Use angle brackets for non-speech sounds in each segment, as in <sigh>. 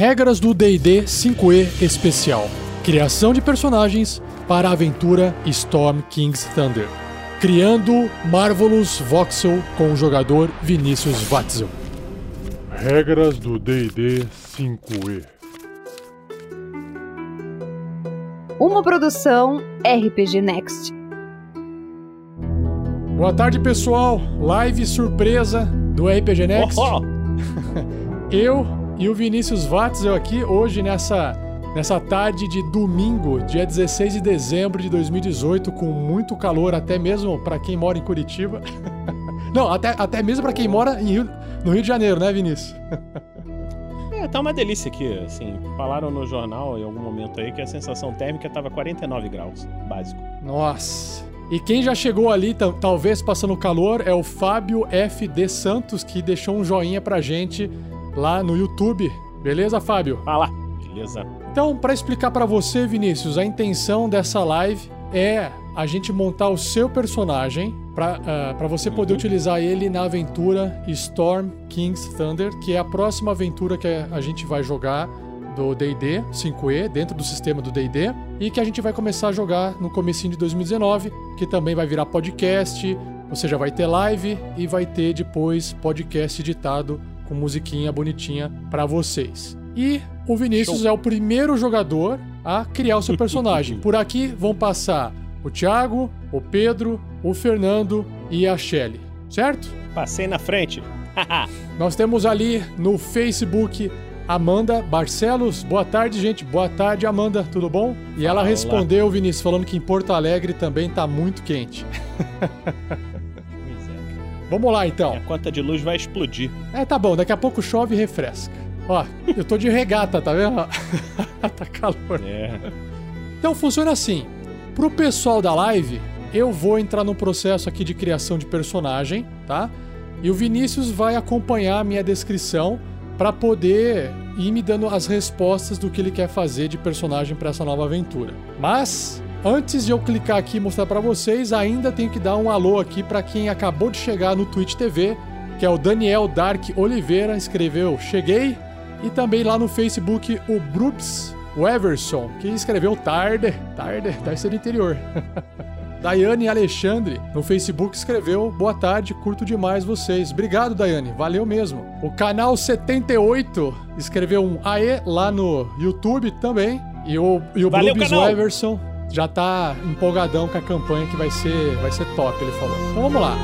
Regras do D&D 5e Especial. Criação de personagens para a aventura Storm King's Thunder. Criando Marvelous Voxel com o jogador Vinícius Watzel. Regras do D&D 5e. Uma produção RPG Next. Boa tarde, pessoal. Live surpresa do RPG Next. Oh, Eu e o Vinícius Watzel aqui hoje nessa, nessa tarde de domingo, dia 16 de dezembro de 2018, com muito calor, até mesmo para quem mora em Curitiba. <laughs> Não, até, até mesmo para quem mora Rio- no Rio de Janeiro, né, Vinícius? <laughs> É, tá uma delícia aqui, assim. Falaram no jornal em algum momento aí que a sensação térmica tava 49 graus, básico. Nossa. E quem já chegou ali, ta- talvez passando calor, é o Fábio FD Santos, que deixou um joinha pra gente lá no YouTube. Beleza, Fábio? Fala, beleza. Então, para explicar para você, Vinícius, a intenção dessa live é a gente montar o seu personagem para você poder Uhum. utilizar ele na aventura Storm King's Thunder, que é a próxima aventura que a gente vai jogar do D&D 5e, dentro do sistema do D&D, e que a gente vai começar a jogar no comecinho de 2019, que também vai virar podcast, você já vai ter live e vai ter depois podcast editado com musiquinha bonitinha para vocês. E o Vinícius é o primeiro jogador a criar o seu personagem. <laughs> Por aqui vão passar o Thiago, o Pedro, o Fernando e a Shelly, certo? Passei na frente. Nós temos ali no Facebook Amanda Barcelos. Boa tarde, gente. Boa tarde, Amanda. Tudo bom? E ela Fala. respondeu, Vinícius, falando que em Porto Alegre também tá muito quente. <laughs> Vamos lá, então. a conta de luz vai explodir. É, tá bom. Daqui a pouco chove e refresca. Ó, eu tô de regata, tá vendo? <laughs> tá calor. É. Então funciona assim. Pro pessoal da live, eu vou entrar no processo aqui de criação de personagem, tá? E o Vinícius vai acompanhar a minha descrição para poder ir me dando as respostas do que ele quer fazer de personagem para essa nova aventura. Mas antes de eu clicar aqui e mostrar para vocês, ainda tenho que dar um alô aqui para quem acabou de chegar no Twitch TV, que é o Daniel Dark Oliveira, escreveu "Cheguei" e também lá no Facebook o Brooks Weverson, que escreveu tarde, tarde, deve ser do interior. <laughs> Daiane Alexandre, no Facebook, escreveu Boa tarde, curto demais vocês. Obrigado, Daiane, valeu mesmo. O canal 78 escreveu um AE lá no YouTube também. E o, e o Valeu! Weverson já tá empolgadão com a campanha que vai ser, vai ser top, ele falou. Então vamos lá.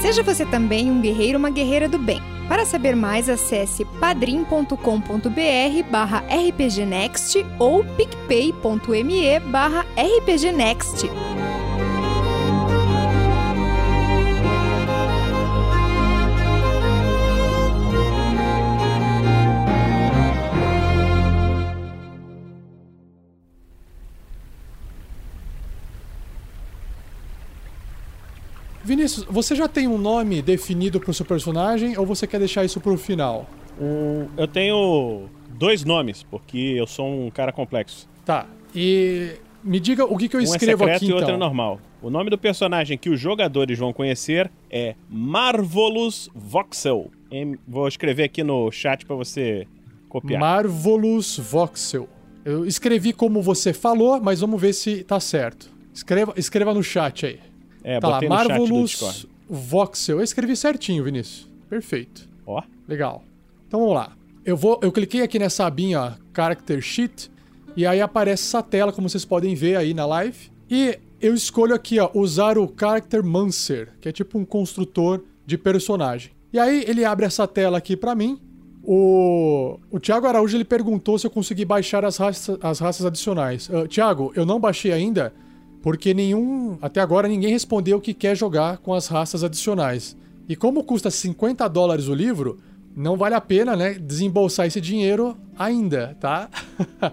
Seja você também um guerreiro uma guerreira do bem. Para saber mais, acesse padrim.com.br barra rpgnext ou picpay.me barra rpgnext. Vinícius, você já tem um nome definido pro seu personagem ou você quer deixar isso pro final? Um, eu tenho dois nomes, porque eu sou um cara complexo. Tá. E me diga o que, que eu um é escrevo secreto aqui e outro então. é normal. O nome do personagem que os jogadores vão conhecer é Marvelous Voxel. Vou escrever aqui no chat pra você copiar. Marvelous Voxel. Eu escrevi como você falou, mas vamos ver se tá certo. Escreva, escreva no chat aí. É, tá lá, Marvelous. Voxel. Eu escrevi certinho, Vinícius. Perfeito. Ó, Legal. Então vamos lá. Eu vou, eu cliquei aqui nessa abinha, ó, Character Sheet, e aí aparece essa tela, como vocês podem ver aí na live. E eu escolho aqui, ó, usar o Character Mancer, que é tipo um construtor de personagem. E aí ele abre essa tela aqui pra mim. O, o Thiago Araújo ele perguntou se eu consegui baixar as, raça, as raças adicionais. Uh, Thiago, eu não baixei ainda, porque nenhum. Até agora ninguém respondeu que quer jogar com as raças adicionais. E como custa 50 dólares o livro, não vale a pena, né, desembolsar esse dinheiro ainda, tá? <laughs>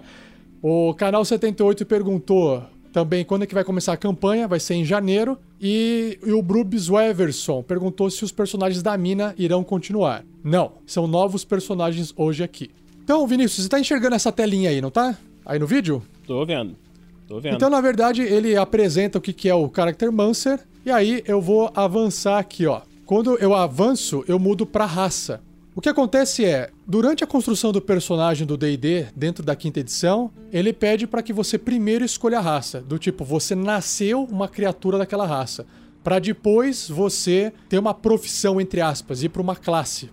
o canal 78 perguntou também quando é que vai começar a campanha, vai ser em janeiro. E, e o Brubs Weverson perguntou se os personagens da mina irão continuar. Não, são novos personagens hoje aqui. Então, Vinícius, você tá enxergando essa telinha aí, não tá? Aí no vídeo? tô vendo. Tô vendo. Então, na verdade, ele apresenta o que que é o Character Mancer. E aí eu vou avançar aqui, ó. Quando eu avanço, eu mudo pra raça. O que acontece é, durante a construção do personagem do D&D, dentro da quinta edição, ele pede para que você primeiro escolha a raça, do tipo, você nasceu uma criatura daquela raça, para depois você ter uma profissão entre aspas, ir para uma classe.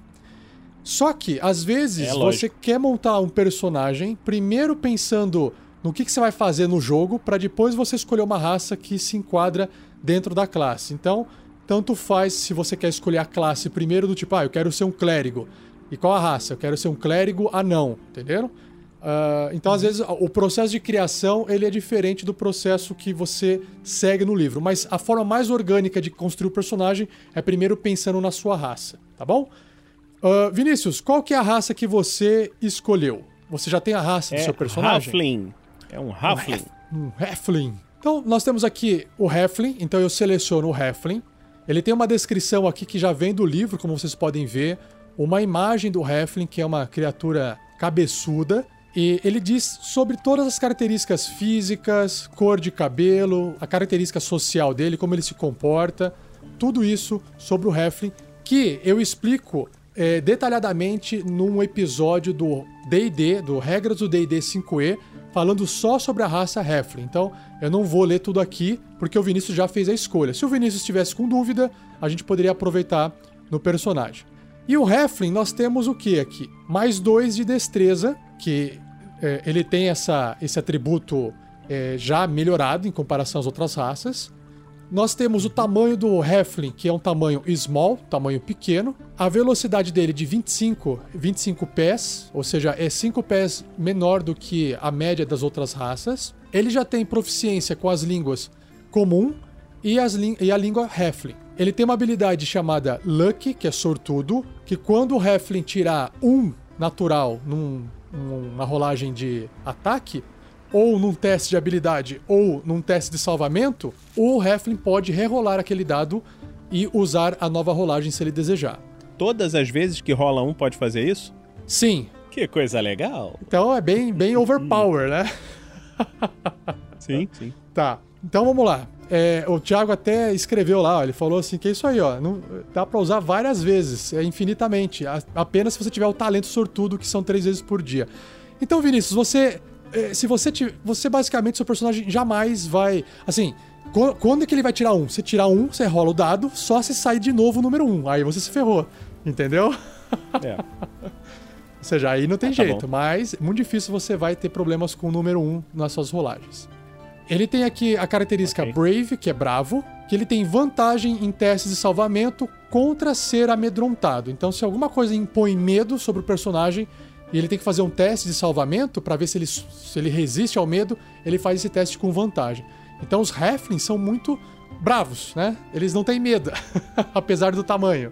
Só que às vezes É você quer montar um personagem primeiro pensando no que, que você vai fazer no jogo, para depois você escolher uma raça que se enquadra dentro da classe. Então, tanto faz se você quer escolher a classe primeiro do tipo, ah, eu quero ser um clérigo. E qual a raça? Eu quero ser um clérigo anão, entenderam? Ah, então, às vezes, o processo de criação ele é diferente do processo que você segue no livro. Mas a forma mais orgânica de construir o personagem é primeiro pensando na sua raça, tá bom? Ah, Vinícius, qual que é a raça que você escolheu? Você já tem a raça do É seu personagem? Halfling. É um Halfling. Um Heflin. Então, nós temos aqui o Heflin, então eu seleciono o Heflin. Ele tem uma descrição aqui que já vem do livro, como vocês podem ver. Uma imagem do Heflin, que é uma criatura cabeçuda. E ele diz sobre todas as características físicas, cor de cabelo, a característica social dele, como ele se comporta. Tudo isso sobre o Heflin, que eu explico é, detalhadamente num episódio do D&D, do Regras do D&D 5e, falando só sobre a raça Heflin. Então, eu não vou ler tudo aqui, porque o Vinícius já fez a escolha. Se o Vinícius estivesse com dúvida, a gente poderia aproveitar no personagem. E o Heflin, nós temos o que aqui? Mais dois de destreza, que é, ele tem essa, esse atributo é, já melhorado em comparação às outras raças. Nós temos o tamanho do Heflin, que é um tamanho small, tamanho pequeno. A velocidade dele de 25, 25 pés, ou seja, é 5 pés menor do que a média das outras raças. Ele já tem proficiência com as línguas comum e, e a língua Heflin. Ele tem uma habilidade chamada Lucky, que é sortudo, que quando o Heflin tirar um natural num- numa rolagem de ataque, ou num teste de habilidade, ou num teste de salvamento, o Heflin pode rerolar aquele dado e usar a nova rolagem se ele desejar. Todas as vezes que rola um pode fazer isso? Sim, Que coisa legal. então é bem, bem <laughs> overpower, né? Sim, <laughs> sim. Tá, então vamos lá. É, o Thiago até escreveu lá, ó, ele falou assim que é isso aí, ó, não, dá pra usar várias vezes, é infinitamente, a- apenas se você tiver o talento sortudo, que são três vezes por dia. Então, Vinícius, você, se você, ti- você basicamente, seu personagem jamais vai, assim, qu- quando é que ele vai tirar um? Você tirar um, você rola o dado, só se sair de novo o número um, aí você se ferrou, entendeu? É. <laughs> Ou seja, aí não tem Ah, tá jeito, bom. mas muito difícil você vai ter problemas com o número 1 nas suas rolagens. Ele tem aqui a característica Ok. Brave, que é bravo, que ele tem vantagem em testes de salvamento contra ser amedrontado. Então, se alguma coisa impõe medo sobre o personagem e ele tem que fazer um teste de salvamento para ver se ele, se ele resiste ao medo, ele faz esse teste com vantagem. Então, os Heflins são muito bravos, né? Eles não têm medo, <laughs> apesar do tamanho.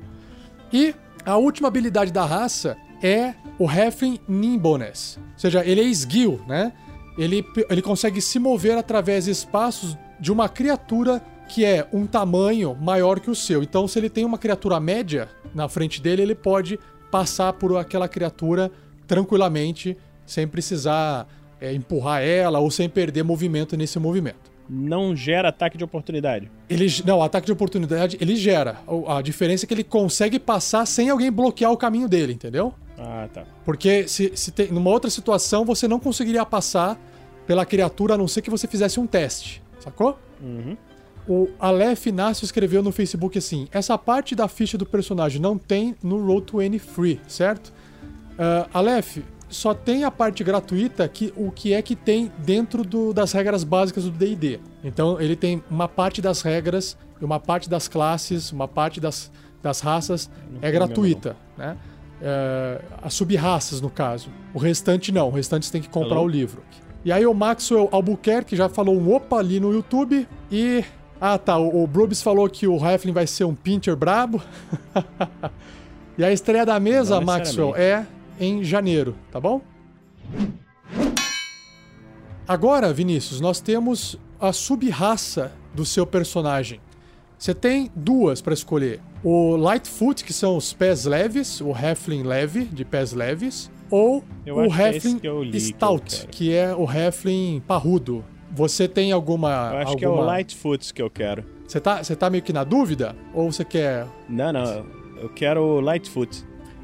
E a última habilidade da raça é o Heflin Nimbleness. Ou seja, ele é esguio, né? Ele, ele consegue se mover através de espaços de uma criatura que é um tamanho maior que o seu. Então, se ele tem uma criatura média na frente dele, ele pode passar por aquela criatura tranquilamente, sem precisar é, empurrar ela ou sem perder movimento nesse movimento. Não gera ataque de oportunidade. Ele, não, ataque de oportunidade ele gera. A diferença é que ele consegue passar sem alguém bloquear o caminho dele, entendeu? Ah, tá. Porque se, se tem, numa outra situação você não conseguiria passar pela criatura a não ser que você fizesse um teste, sacou? Uhum. O Aleph Inácio escreveu no Facebook assim: essa parte da ficha do personagem não tem no Roll20 Free, certo? Uh, Aleph, só tem a parte gratuita que o que é que tem dentro do- das regras básicas do D&D. Então ele tem uma parte das regras, uma parte das classes, uma parte das, das raças Não é gratuita, né? Uh, as sub-raças, no caso. O restante não, o restante você tem que comprar Alô? o livro. E aí o Maxwell Albuquerque já falou um opa ali no YouTube e... Ah tá, o, o Brubis falou que o Heflin vai ser um pincher brabo. <laughs> e a estreia da mesa, Não Maxwell, é em janeiro, tá bom? Agora, Vinícius, nós temos a sub-raça do seu personagem. Você tem duas para escolher. O Lightfoot, que são os pés leves, o Heflin leve, de pés leves, ou Eu o que é Heflin que li que Stout, é o Heflin parrudo. Você tem alguma. Eu acho que é o alguma- Lightfoot que eu quero. Você tá, você tá meio que na dúvida? Ou você quer. Não, não. Eu quero o Lightfoot.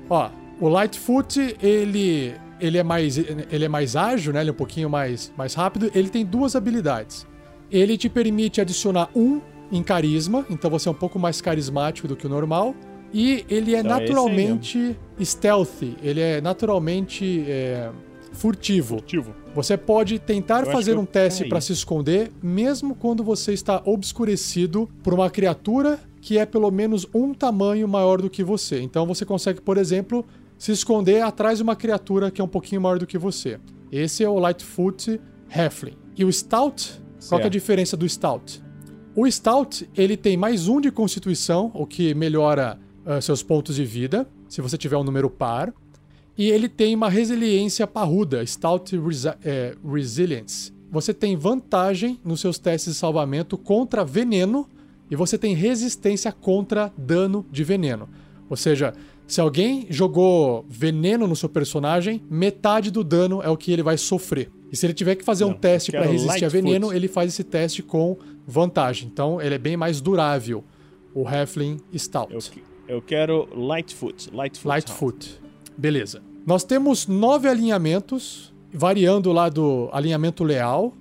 Ó, O Lightfoot, ele, ele, é mais, ele é mais ágil, né? Ele é um pouquinho mais, mais rápido. Ele tem duas habilidades. Ele te permite adicionar um em carisma, então você é um pouco mais carismático do que o normal. E ele é Então, é naturalmente stealthy, ele é naturalmente é, furtivo. Ativo. Você pode tentar Eu fazer um teste é para se esconder, mesmo quando você está obscurecido por uma criatura que é pelo menos um tamanho maior do que você. Então você consegue, por exemplo, se esconder atrás de uma criatura que é um pouquinho maior do que você. Esse é o Lightfoot Halfling. E o Stout, qual que é a Certo. diferença do Stout? O Stout, ele tem mais um de constituição, o que melhora ah, seus pontos de vida, se você tiver um número par. E ele tem uma resiliência parruda, Stout Resi- é, Resilience. Você tem vantagem nos seus testes de salvamento contra veneno e você tem resistência contra dano de veneno. Ou seja, se alguém jogou veneno no seu personagem, metade do dano é o que ele vai sofrer. E se ele tiver que fazer um Não, teste eu para resistir a veneno, ele faz esse teste com vantagem. Então ele é bem mais durável, o Halfling Stout. Eu, eu quero Lightfoot. Lightfoot. Lightfoot. Beleza. Nós temos nove alinhamentos, variando lá do alinhamento leal,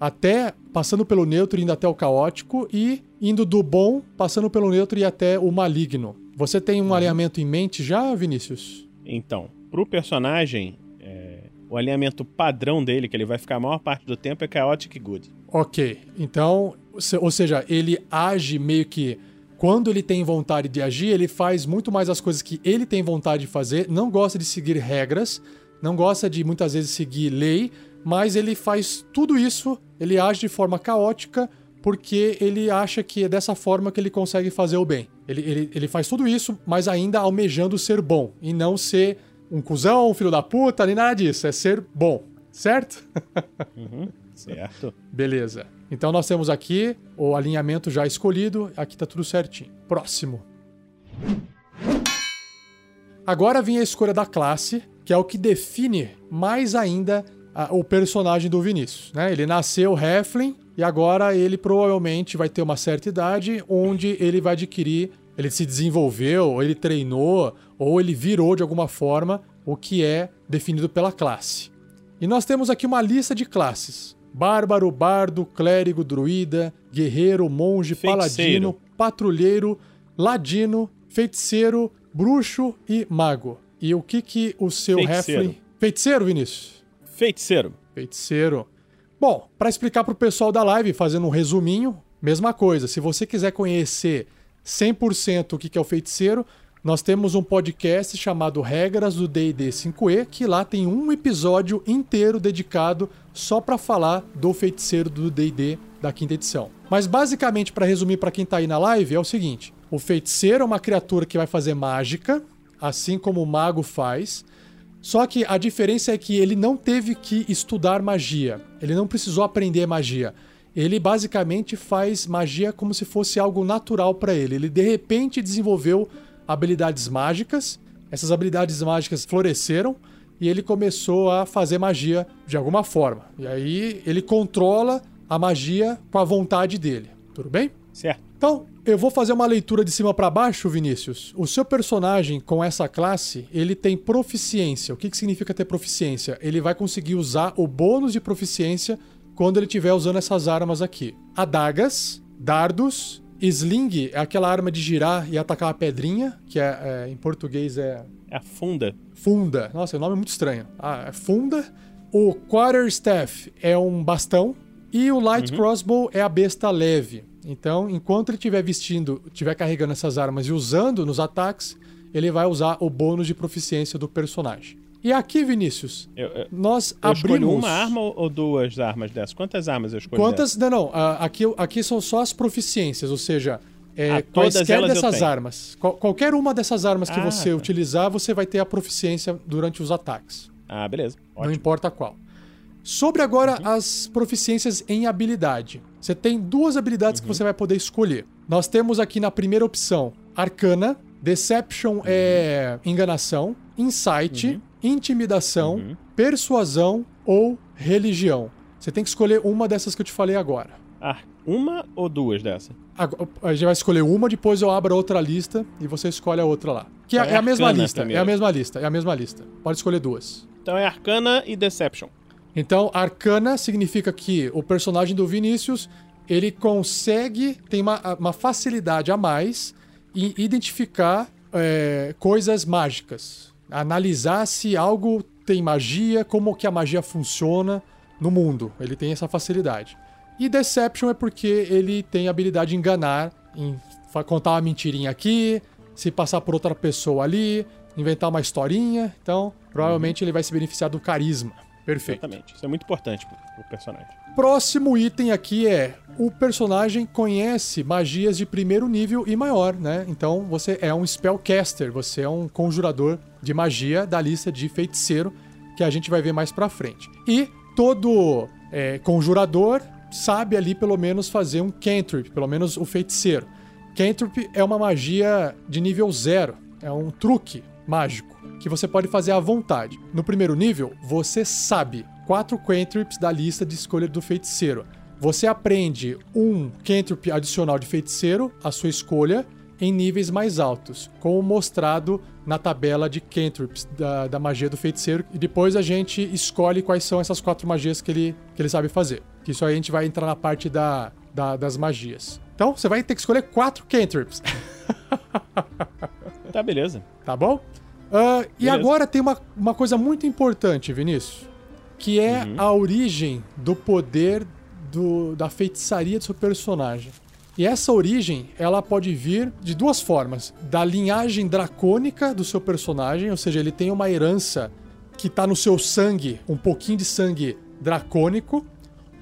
até passando pelo neutro indo até o caótico, e indo do bom, passando pelo neutro e até o maligno. Você tem um alinhamento em mente já, Vinícius? Então, pro personagem, é, o alinhamento padrão dele, que ele vai ficar a maior parte do tempo, é Chaotic Good. Ok. Então, ou seja, ele age meio que. Quando ele tem vontade de agir, ele faz muito mais as coisas que ele tem vontade de fazer, não gosta de seguir regras, não gosta de muitas vezes seguir lei, mas ele faz tudo isso, ele age de forma caótica, porque ele acha que é dessa forma que ele consegue fazer o bem. Ele, ele, ele faz tudo isso, mas ainda almejando ser bom, e não ser um cuzão, um filho da puta, nem nada disso, é ser bom, certo? <laughs> Certo? Beleza. Então nós temos aqui o alinhamento já escolhido, aqui tá tudo certinho. Próximo. Agora vem a escolha da classe, que é o que define mais ainda a- o personagem do Vinícius. Né? Ele nasceu Heflin e agora ele provavelmente vai ter uma certa idade onde ele vai adquirir, ele se desenvolveu, ou ele treinou, ou ele virou de alguma forma o que é definido pela classe. E nós temos aqui uma lista de classes: bárbaro, bardo, clérigo, druida, guerreiro, monge, Feiticeiro. paladino, patrulheiro, ladino, feiticeiro, bruxo e mago. E o que que o seu Feiticeiro. Heflin... Feiticeiro, Vinícius? Feiticeiro. Feiticeiro. Bom, para explicar pro pessoal da live, fazendo um resuminho, mesma coisa. Se você quiser conhecer 100% o que é o feiticeiro, nós temos um podcast chamado Regras do D&D 5e, que lá tem um episódio inteiro dedicado só para falar do feiticeiro do D&D da quinta edição. Mas basicamente, para resumir para quem tá aí na live, é o seguinte: o feiticeiro é uma criatura que vai fazer mágica, assim como o mago faz. Só que a diferença é que ele não teve que estudar magia. Ele não precisou aprender magia. Ele basicamente faz magia como se fosse algo natural para ele. Ele de repente desenvolveu habilidades mágicas. Essas habilidades mágicas floresceram e ele começou a fazer magia de alguma forma. E aí ele controla a magia com a vontade dele. Tudo bem? Certo. Então, eu vou fazer uma leitura de cima para baixo, Vinícius. O seu personagem com essa classe, ele tem proficiência. O que, que significa ter proficiência? Ele vai conseguir usar o bônus de proficiência quando ele estiver usando essas armas aqui. Adagas, dardos, sling é aquela arma de girar e atacar uma pedrinha, que é, é, em português é É a funda. Funda. Nossa, o nome é muito estranho. Ah, é Funda. O Quarterstaff é um bastão. E o Light Crossbow é a besta leve. Então, enquanto ele estiver vestindo, estiver carregando essas armas e usando nos ataques, ele vai usar o bônus de proficiência do personagem. E aqui, Vinícius, Eu, eu, nós eu abrimos. uma arma ou duas armas dessas? Quantas armas eu escolho? Quantas. Não, não. Aqui, aqui são só as proficiências, ou seja, é, Ah, quaisquer dessas armas. Qual- qualquer uma dessas armas que Ah, você tá. utilizar, você vai ter a proficiência durante os ataques. Ah, beleza. Não Ótimo. importa qual. Sobre agora as proficiências em habilidade. Você tem duas habilidades que você vai poder escolher. Nós temos aqui na primeira opção Arcana, Deception é enganação, Insight, Intimidação, Persuasão ou Religião. Você tem que escolher uma dessas que eu te falei agora. Uma ou duas dessa? Agora, A gente vai escolher uma, depois eu abro outra lista e você escolhe a outra lá. Que é, Então é é a mesma lista, é primeiro. a mesma lista, é a mesma lista. Pode escolher duas. Então é Arcana e Deception. Então, arcana significa que o personagem do Vinícius, ele consegue, tem uma, uma facilidade a mais em identificar é, coisas mágicas. Analisar se algo tem magia, como que a magia funciona no mundo. Ele tem essa facilidade. E Deception é porque ele tem a habilidade de enganar, em contar uma mentirinha aqui, se passar por outra pessoa ali, inventar uma historinha. Então, provavelmente ele vai se beneficiar do carisma. Perfeito. Exatamente. Isso é muito importante pro, personagem. Próximo item aqui é o personagem conhece magias de primeiro nível e maior, né? Então você é um spellcaster, você é um conjurador de magia da lista de feiticeiro que a gente vai ver mais pra frente. E todo é, conjurador sabe ali pelo menos fazer um cantrip, pelo menos o feiticeiro. Cantrip é uma magia de nível zero, é um truque mágico que você pode fazer à vontade. No primeiro nível, você sabe quatro cantrips da lista de escolha do feiticeiro. Você aprende um cantrip adicional de feiticeiro, à sua escolha, em níveis mais altos, como mostrado na tabela de cantrips da, da magia do feiticeiro. E depois a gente escolhe quais são essas quatro magias que ele, que ele sabe fazer. Que Isso aí a gente vai entrar na parte da, da- das magias. Então, você vai ter que escolher quatro cantrips. <laughs> Tá, beleza. Tá bom? Ah, e agora tem uma, uma coisa muito importante, Vinícius, que é Uhum. a origem do poder do, da feitiçaria do seu personagem. E essa origem, ela pode vir de duas formas: da linhagem dracônica do seu personagem, ou seja, ele tem uma herança que tá no seu sangue, um pouquinho de sangue dracônico,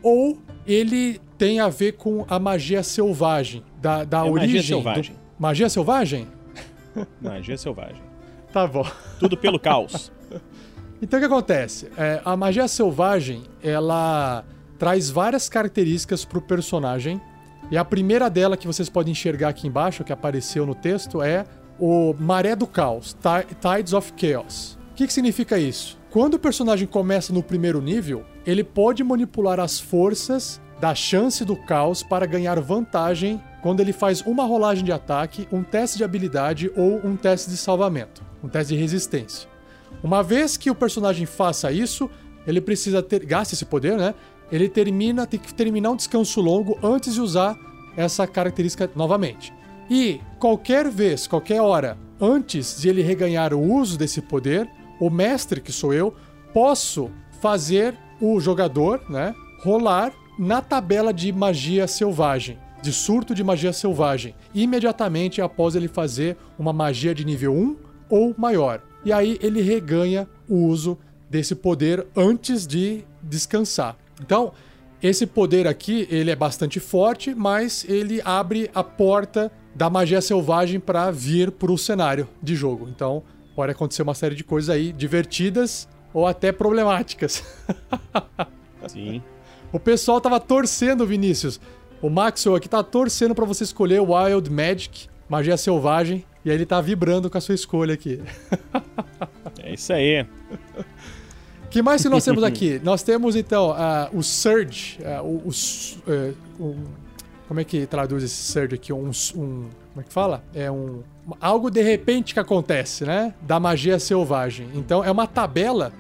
ou ele tem a ver com a magia selvagem, da, da É magia origem. do- selvagem. Magia selvagem? <laughs> Magia selvagem. Tá bom. Tudo pelo caos. <laughs> Então o que acontece? É, a magia selvagem, ela traz várias características pro personagem. E a primeira dela que vocês podem enxergar aqui embaixo, que apareceu no texto, é o Maré do Caos, Ti- Tides of Chaos. O que, que significa isso? Quando o personagem começa no primeiro nível, ele pode manipular as forças da chance do caos para ganhar vantagem quando ele faz uma rolagem de ataque, um teste de habilidade ou um teste de salvamento, um teste de resistência. Uma vez que o personagem faça isso, ele precisa ter. Gasta esse poder, né? Ele termina, tem que terminar um descanso longo antes de usar essa característica novamente. E qualquer vez, qualquer hora, antes de ele reganhar o uso desse poder, o mestre, que sou eu, posso fazer o jogador, né, rolar na tabela de magia selvagem, de surto de magia selvagem, imediatamente após ele fazer uma magia de nível 1 ou maior. E aí ele reganha o uso desse poder antes de descansar. Então, esse poder aqui, ele é bastante forte, mas ele abre a porta da magia selvagem para vir pro cenário de jogo. Então, pode acontecer uma série de coisas aí divertidas ou até problemáticas. <laughs> Sim. O pessoal tava torcendo, Vinícius. O Maxwell aqui tá torcendo pra você escolher Wild Magic, magia selvagem, e aí ele tá vibrando com a sua escolha aqui. É isso aí. que mais que nós temos <laughs> aqui? nós temos então ah, o Surge, ah, o, o eh, um- como é que traduz esse Surge aqui? Um, um- como é que fala? É um algo de repente que acontece, né? Da magia selvagem. Então é uma tabela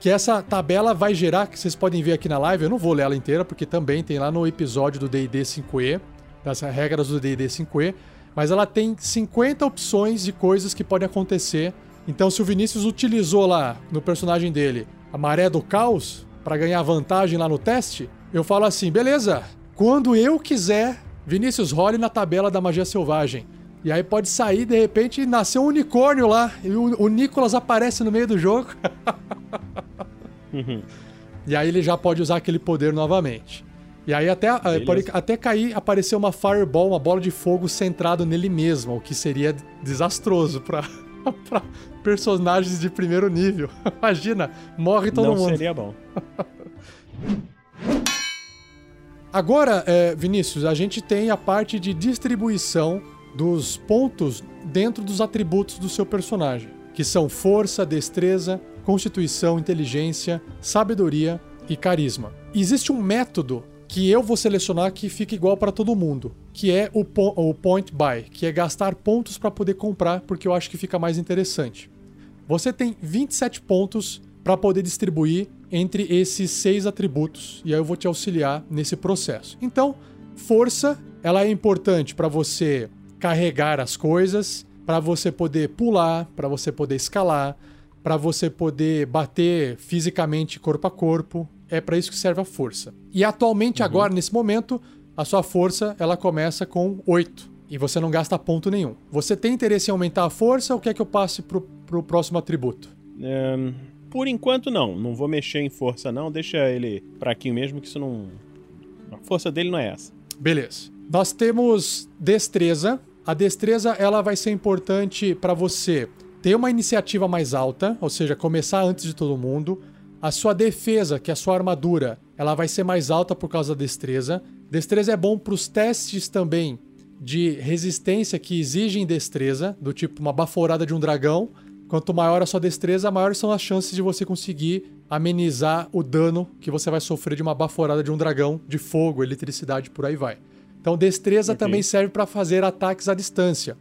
que essa tabela vai gerar, que vocês podem ver aqui na live, eu não vou ler ela inteira, porque também tem lá no episódio do D&D 5e, das regras do D&D 5e, mas ela tem 50 opções de coisas que podem acontecer. Então, se o Vinícius utilizou lá no personagem dele a maré do caos para ganhar vantagem lá no teste, eu falo assim, beleza, quando eu quiser, Vinícius role na tabela da magia selvagem. E aí pode sair, de repente, e nascer um unicórnio lá, e o, o Nicolas aparece no meio do jogo. E aí ele já pode usar aquele poder novamente. E aí até, Beleza. pode até cair, aparecer uma fireball, uma bola de fogo centrado nele mesmo, o que seria desastroso pra, <laughs> pra personagens de primeiro nível. <laughs> Imagina, morre todo Não mundo. seria bom. <laughs> Agora, eh, Vinícius, a gente tem a parte de distribuição dos pontos dentro dos atributos do seu personagem, que são força, destreza, constituição, inteligência, sabedoria e carisma. Existe um método que eu vou selecionar que fica igual para todo mundo, que é o, po o point buy, que é gastar pontos para poder comprar, porque eu acho que fica mais interessante. Você tem 27 pontos para poder distribuir entre esses seis atributos, e aí eu vou te auxiliar nesse processo. Então, força, ela é importante para você carregar as coisas, para você poder pular, para você poder escalar, para você poder bater fisicamente corpo a corpo. É para isso que serve a força. E atualmente, uhum. agora, nesse momento, a sua força ela começa com 8. E você não gasta ponto nenhum. Você tem interesse em aumentar a força ou quer que eu passe pro, pro próximo atributo? Um, por enquanto, não. Não vou mexer em força, não. Deixa ele aqui mesmo, que isso não. A força dele não é essa. Beleza. Nós temos destreza. A destreza ela vai ser importante para você ter uma iniciativa mais alta, ou seja, começar antes de todo mundo. A sua defesa, que é a sua armadura, ela vai ser mais alta por causa da destreza. Destreza é bom para os testes também de resistência que exigem destreza, do tipo uma baforada de um dragão. Quanto maior a sua destreza, maiores são as chances de você conseguir amenizar o dano que você vai sofrer de uma baforada de um dragão, de fogo, eletricidade, por aí vai. Então, destreza okay. também serve para fazer ataques à distância.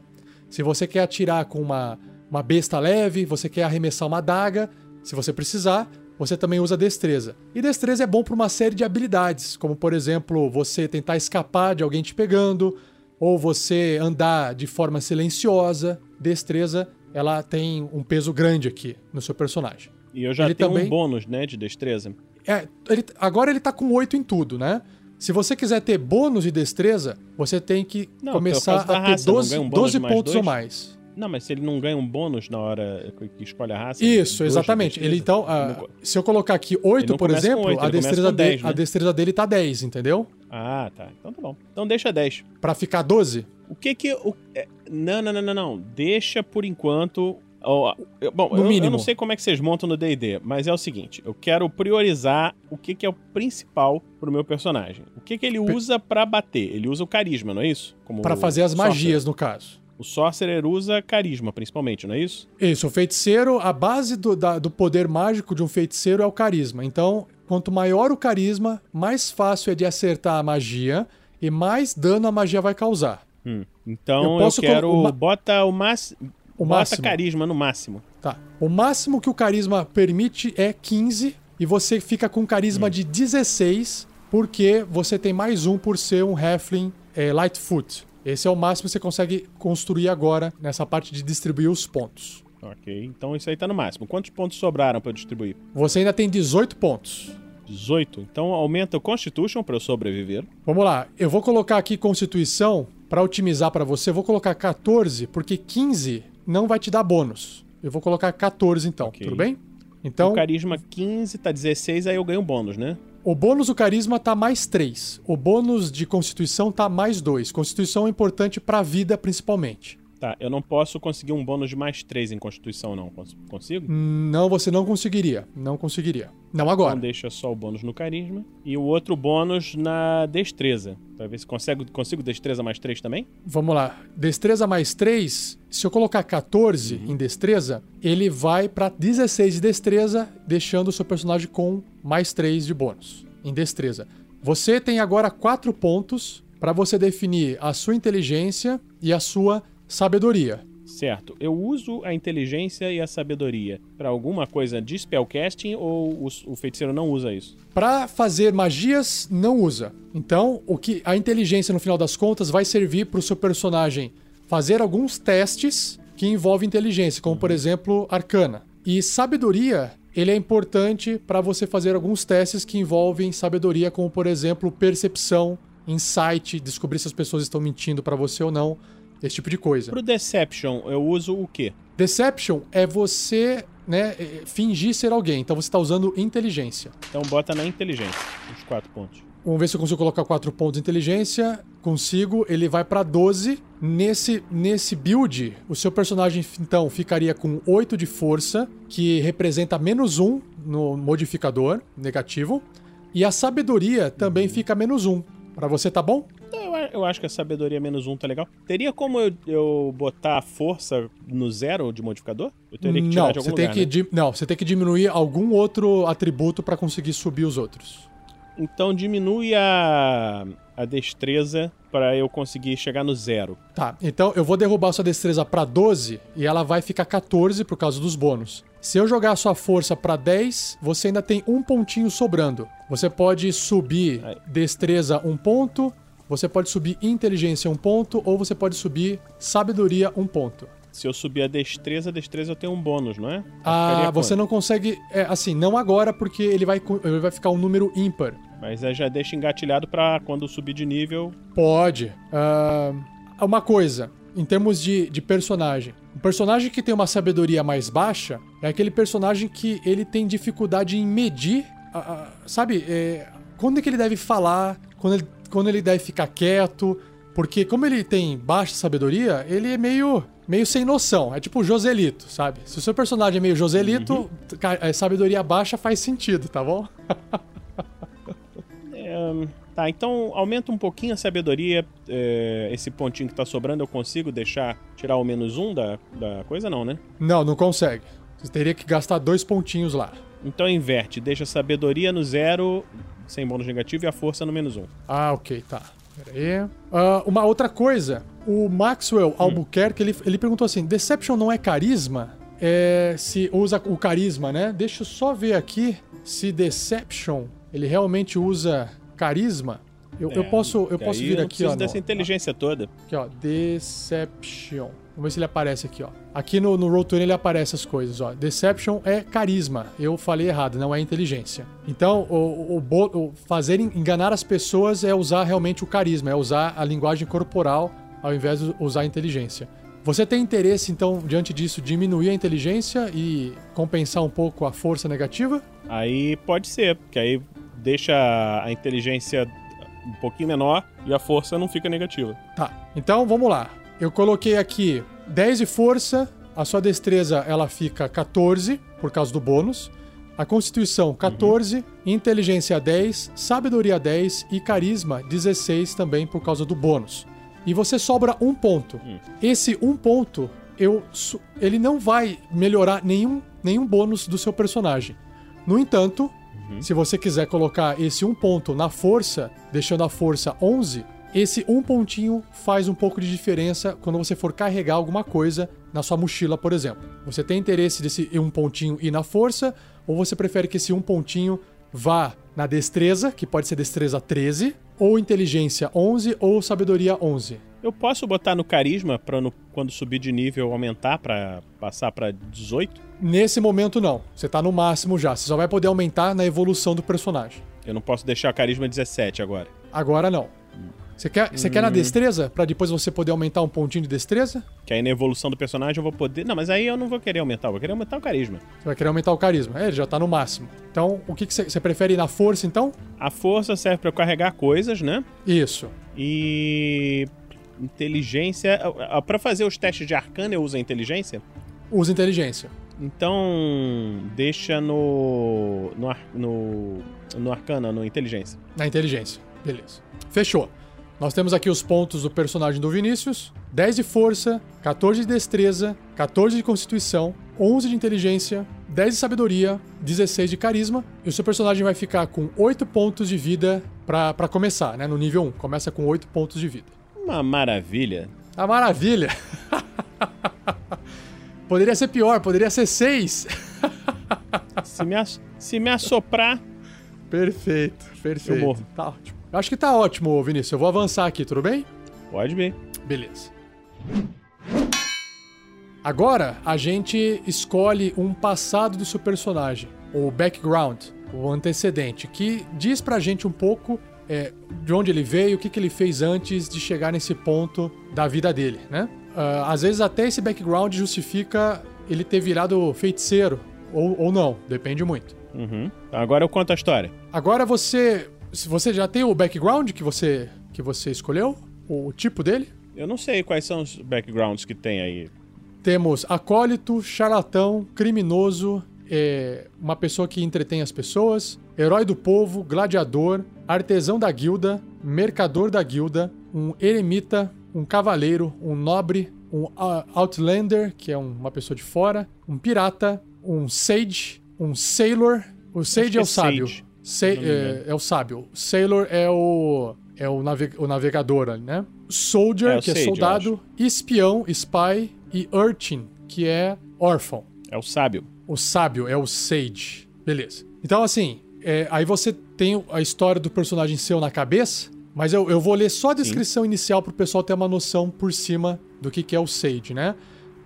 Se você quer atirar com uma, uma besta leve, você quer arremessar uma adaga, se você precisar, você também usa destreza. E destreza é bom para uma série de habilidades, como por exemplo, você tentar escapar de alguém te pegando, ou você andar de forma silenciosa. Destreza, ela tem um peso grande aqui no seu personagem. E eu já ele tenho também... um bônus, né, de destreza. É, ele, agora ele tá com 8 em tudo, né? Se você quiser ter bônus de destreza, você tem que não, começar a ter raça, 12, um 12 pontos dois? ou mais. Não, mas se ele não ganha um bônus na hora que escolhe a raça. Isso, exatamente. Ele então, uh, se eu colocar aqui 8, por exemplo, 8, a, destreza 10, dele, né? a destreza dele tá 10, entendeu? Ah, tá. Então tá bom. Então deixa 10. Pra ficar 12? O que que. O, é, não, não, não, não, não. Deixa por enquanto. Oh, eu, bom, eu, eu, não sei como é que vocês montam no DD, mas é o seguinte: eu quero priorizar o que, que é o principal pro meu personagem. O que, que ele usa para bater? Ele usa o carisma, não é isso? Para fazer as magias, no caso. O Sorcerer usa carisma, principalmente, não é isso? Isso, o feiticeiro, a base do, da, do poder mágico de um feiticeiro é o carisma. Então, quanto maior o carisma, mais fácil é de acertar a magia e mais dano a magia vai causar. Hum, então eu, eu quero. Uma... Bota o, mas... o bota máximo. carisma no máximo. Tá. O máximo que o carisma permite é 15 e você fica com carisma hum. de 16 porque você tem mais um por ser um Halfling é, Lightfoot. Esse é o máximo que você consegue construir agora nessa parte de distribuir os pontos. Ok, então isso aí tá no máximo. Quantos pontos sobraram para distribuir? Você ainda tem 18 pontos. 18. Então aumenta o Constitution para eu sobreviver. Vamos lá. Eu vou colocar aqui Constituição para otimizar para você. Eu vou colocar 14 porque 15 não vai te dar bônus. Eu vou colocar 14 então, okay. tudo bem? Então, o carisma 15 tá 16, aí eu ganho bônus, né? O bônus do carisma tá mais 3. O bônus de constituição tá mais 2. Constituição é importante pra vida, principalmente. Tá, eu não posso conseguir um bônus de mais 3 em Constituição, não. Consigo? Não, você não conseguiria. Não conseguiria. Não agora. Então deixa só o bônus no Carisma. E o outro bônus na Destreza. Pra ver se consigo, consigo Destreza mais 3 também? Vamos lá. Destreza mais 3, se eu colocar 14 uhum. em Destreza, ele vai para 16 de Destreza, deixando o seu personagem com mais 3 de bônus em Destreza. Você tem agora 4 pontos para você definir a sua inteligência e a sua sabedoria. Certo. Eu uso a inteligência e a sabedoria para alguma coisa de spellcasting ou o, feiticeiro não usa isso? Para fazer magias, não usa. Então, o que a inteligência no final das contas vai servir para o seu personagem fazer alguns testes que envolvem inteligência, como por exemplo, arcana. E sabedoria, ele é importante para você fazer alguns testes que envolvem sabedoria, como por exemplo, percepção, insight, descobrir se as pessoas estão mentindo para você ou não esse tipo de coisa. Pro Deception, eu uso o quê? Deception é você né, é, fingir ser alguém. Então você está usando inteligência. Então bota na inteligência, os quatro pontos. Vamos ver se eu consigo colocar quatro pontos de inteligência. Consigo, ele vai para 12. Nesse, nesse build, o seu personagem então ficaria com 8 de força, que representa menos 1 no modificador negativo. E a sabedoria também fica menos 1. Para você tá bom? Eu acho que a sabedoria menos um tá legal. Teria como eu, eu botar a força no zero de modificador? Eu teria que tirar não, de algum você tem lugar, que né? Não, você tem que diminuir algum outro atributo para conseguir subir os outros. Então diminui a, a destreza para eu conseguir chegar no zero. Tá, então eu vou derrubar sua destreza para 12 e ela vai ficar 14 por causa dos bônus. Se eu jogar sua força para 10, você ainda tem um pontinho sobrando. Você pode subir destreza um ponto, você pode subir inteligência um ponto, ou você pode subir sabedoria um ponto. Se eu subir a destreza, a destreza eu tenho um bônus, não é? Ah, você não consegue. É, assim, não agora, porque ele vai, ele vai ficar um número ímpar. Mas já deixa engatilhado pra quando subir de nível. Pode. Uh, uma coisa, em termos de, de personagem. Um personagem que tem uma sabedoria mais baixa é aquele personagem que ele tem dificuldade em medir. Uh, uh, sabe? É, quando é que ele deve falar, quando ele, quando ele deve ficar quieto. Porque como ele tem baixa sabedoria, ele é meio meio sem noção. É tipo Joselito, sabe? Se o seu personagem é meio Joselito, uhum. a sabedoria baixa faz sentido, tá bom? <laughs> é, tá, então aumenta um pouquinho a sabedoria. É, esse pontinho que tá sobrando, eu consigo deixar, tirar o menos um da, da coisa, não, né? Não, não consegue. Você teria que gastar dois pontinhos lá. Então inverte, deixa a sabedoria no zero, sem bônus negativo, e a força no menos um. Ah, ok, tá. Pera aí. Uh, uma outra coisa o Maxwell Albuquerque, hum. ele, ele perguntou assim: Deception não é carisma? É, se usa o carisma, né? Deixa eu só ver aqui se Deception ele realmente usa carisma. Eu, é, eu posso, eu posso vir aqui, ó. dessa inteligência toda. Aqui, ó. Deception. Vamos ver se ele aparece aqui, ó. Aqui no, no Roll20 ele aparece as coisas, ó. Deception é carisma. Eu falei errado, não é inteligência. Então, o, o, o fazer enganar as pessoas é usar realmente o carisma, é usar a linguagem corporal ao invés de usar a inteligência. Você tem interesse, então, diante disso, diminuir a inteligência e compensar um pouco a força negativa? Aí pode ser, porque aí deixa a inteligência um pouquinho menor e a força não fica negativa. Tá, então vamos lá. Eu coloquei aqui 10 de força, a sua destreza ela fica 14 por causa do bônus. A Constituição 14, uhum. Inteligência 10, Sabedoria 10 e Carisma 16 também por causa do bônus e você sobra um ponto. Hum. Esse um ponto, eu, ele não vai melhorar nenhum, nenhum bônus do seu personagem. No entanto, uhum. se você quiser colocar esse um ponto na força, deixando a força 11, esse um pontinho faz um pouco de diferença quando você for carregar alguma coisa na sua mochila, por exemplo. Você tem interesse desse um pontinho ir na força, ou você prefere que esse um pontinho vá na destreza, que pode ser destreza 13, ou inteligência 11 ou sabedoria 11. Eu posso botar no carisma para quando subir de nível aumentar para passar para 18? Nesse momento não. Você tá no máximo já. Você só vai poder aumentar na evolução do personagem. Eu não posso deixar carisma 17 agora. Agora não. Você quer, você hum. quer na hum. destreza? para depois você poder aumentar um pontinho de destreza? Que aí na evolução do personagem eu vou poder. Não, mas aí eu não vou querer aumentar, eu vou querer aumentar o carisma. Você vai querer aumentar o carisma. É, ele já tá no máximo. Então, o que, que você, você prefere ir na força, então? A força serve para carregar coisas, né? Isso. E. Inteligência. para fazer os testes de arcana eu uso a inteligência? Usa inteligência. Então, deixa no. No, no, no arcana, no inteligência. Na inteligência. Beleza. Fechou. Nós temos aqui os pontos do personagem do Vinícius: 10 de força, 14 de destreza, 14 de constituição, 11 de inteligência, 10 de sabedoria, 16 de carisma. E o seu personagem vai ficar com 8 pontos de vida para começar, né? No nível 1. Começa com 8 pontos de vida. Uma maravilha. A maravilha! <laughs> poderia ser pior, poderia ser 6. se, me se me assoprar. Perfeito, perfeito. Eu morro. Tá ótimo. Acho que tá ótimo, Vinícius. Eu vou avançar aqui, tudo bem? Pode vir. Beleza. Agora a gente escolhe um passado do seu personagem, o background, o antecedente, que diz pra gente um pouco é, de onde ele veio, o que, que ele fez antes de chegar nesse ponto da vida dele, né? Uh, às vezes até esse background justifica ele ter virado feiticeiro, ou, ou não, depende muito. Uhum. Agora eu conto a história. Agora você você já tem o background que você, que você escolheu? O tipo dele? Eu não sei quais são os backgrounds que tem aí. Temos acólito, charlatão, criminoso, é, uma pessoa que entretém as pessoas, herói do povo, gladiador, artesão da guilda, mercador da guilda, um eremita, um cavaleiro, um nobre, um outlander, que é uma pessoa de fora, um pirata, um sage, um sailor. O sage é o sábio. Sage. É, é, o sábio. Sailor é o. É o, o navegador, né? Soldier, é que é soldado. Espião, spy. E urchin, que é órfão. É o sábio. O sábio é o sage. Beleza. Então, assim, é, aí você tem a história do personagem seu na cabeça, mas eu, eu vou ler só a descrição Sim. inicial pro pessoal ter uma noção por cima do que, que é o Sage, né?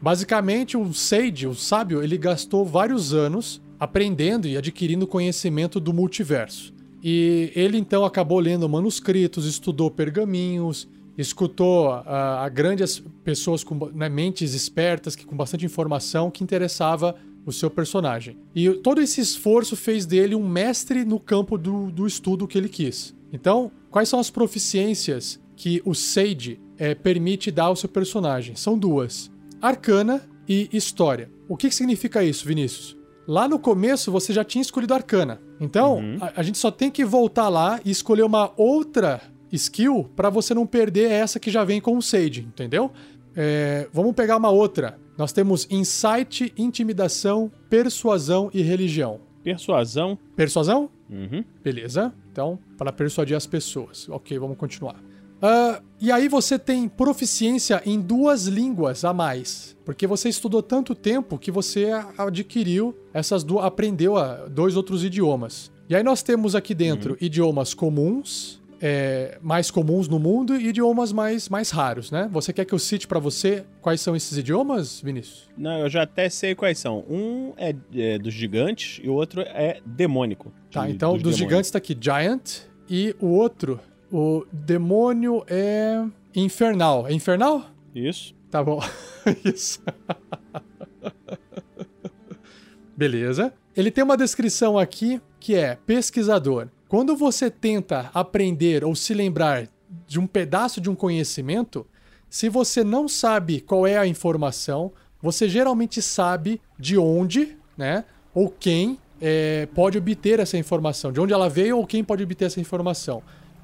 Basicamente, o Sage, o sábio, ele gastou vários anos aprendendo e adquirindo conhecimento do multiverso. E ele então acabou lendo manuscritos, estudou pergaminhos, escutou a, a grandes pessoas com né, mentes espertas, que com bastante informação que interessava o seu personagem. E todo esse esforço fez dele um mestre no campo do, do estudo que ele quis. Então, quais são as proficiências que o Sage é, permite dar ao seu personagem? São duas: Arcana e História. O que significa isso, Vinícius? Lá no começo você já tinha escolhido Arcana. Então, uhum. a, a gente só tem que voltar lá e escolher uma outra skill para você não perder essa que já vem com o Sage, entendeu? É, vamos pegar uma outra. Nós temos insight, intimidação, persuasão e religião. Persuasão. Persuasão? Uhum. Beleza. Então, para persuadir as pessoas. Ok, vamos continuar. Uh, e aí você tem proficiência em duas línguas a mais. Porque você estudou tanto tempo que você adquiriu essas duas. aprendeu dois outros idiomas. E aí nós temos aqui dentro uhum. idiomas comuns, é, mais comuns no mundo e idiomas mais, mais raros, né? Você quer que eu cite para você quais são esses idiomas, Vinícius? Não, eu já até sei quais são. Um é, é dos gigantes e o outro é demônico. Tá, de, então dos, dos gigantes tá aqui Giant e o outro, o demônio é infernal. É infernal? Isso. Tá bom. <laughs> Isso. Beleza. Ele tem uma descrição aqui que é pesquisador quando você tenta aprender ou se lembrar de um pedaço de um conhecimento, se você não sabe qual é a informação, você geralmente sabe de onde, né? Ou quem é, pode obter essa informação, de onde ela veio ou quem pode obter essa informação.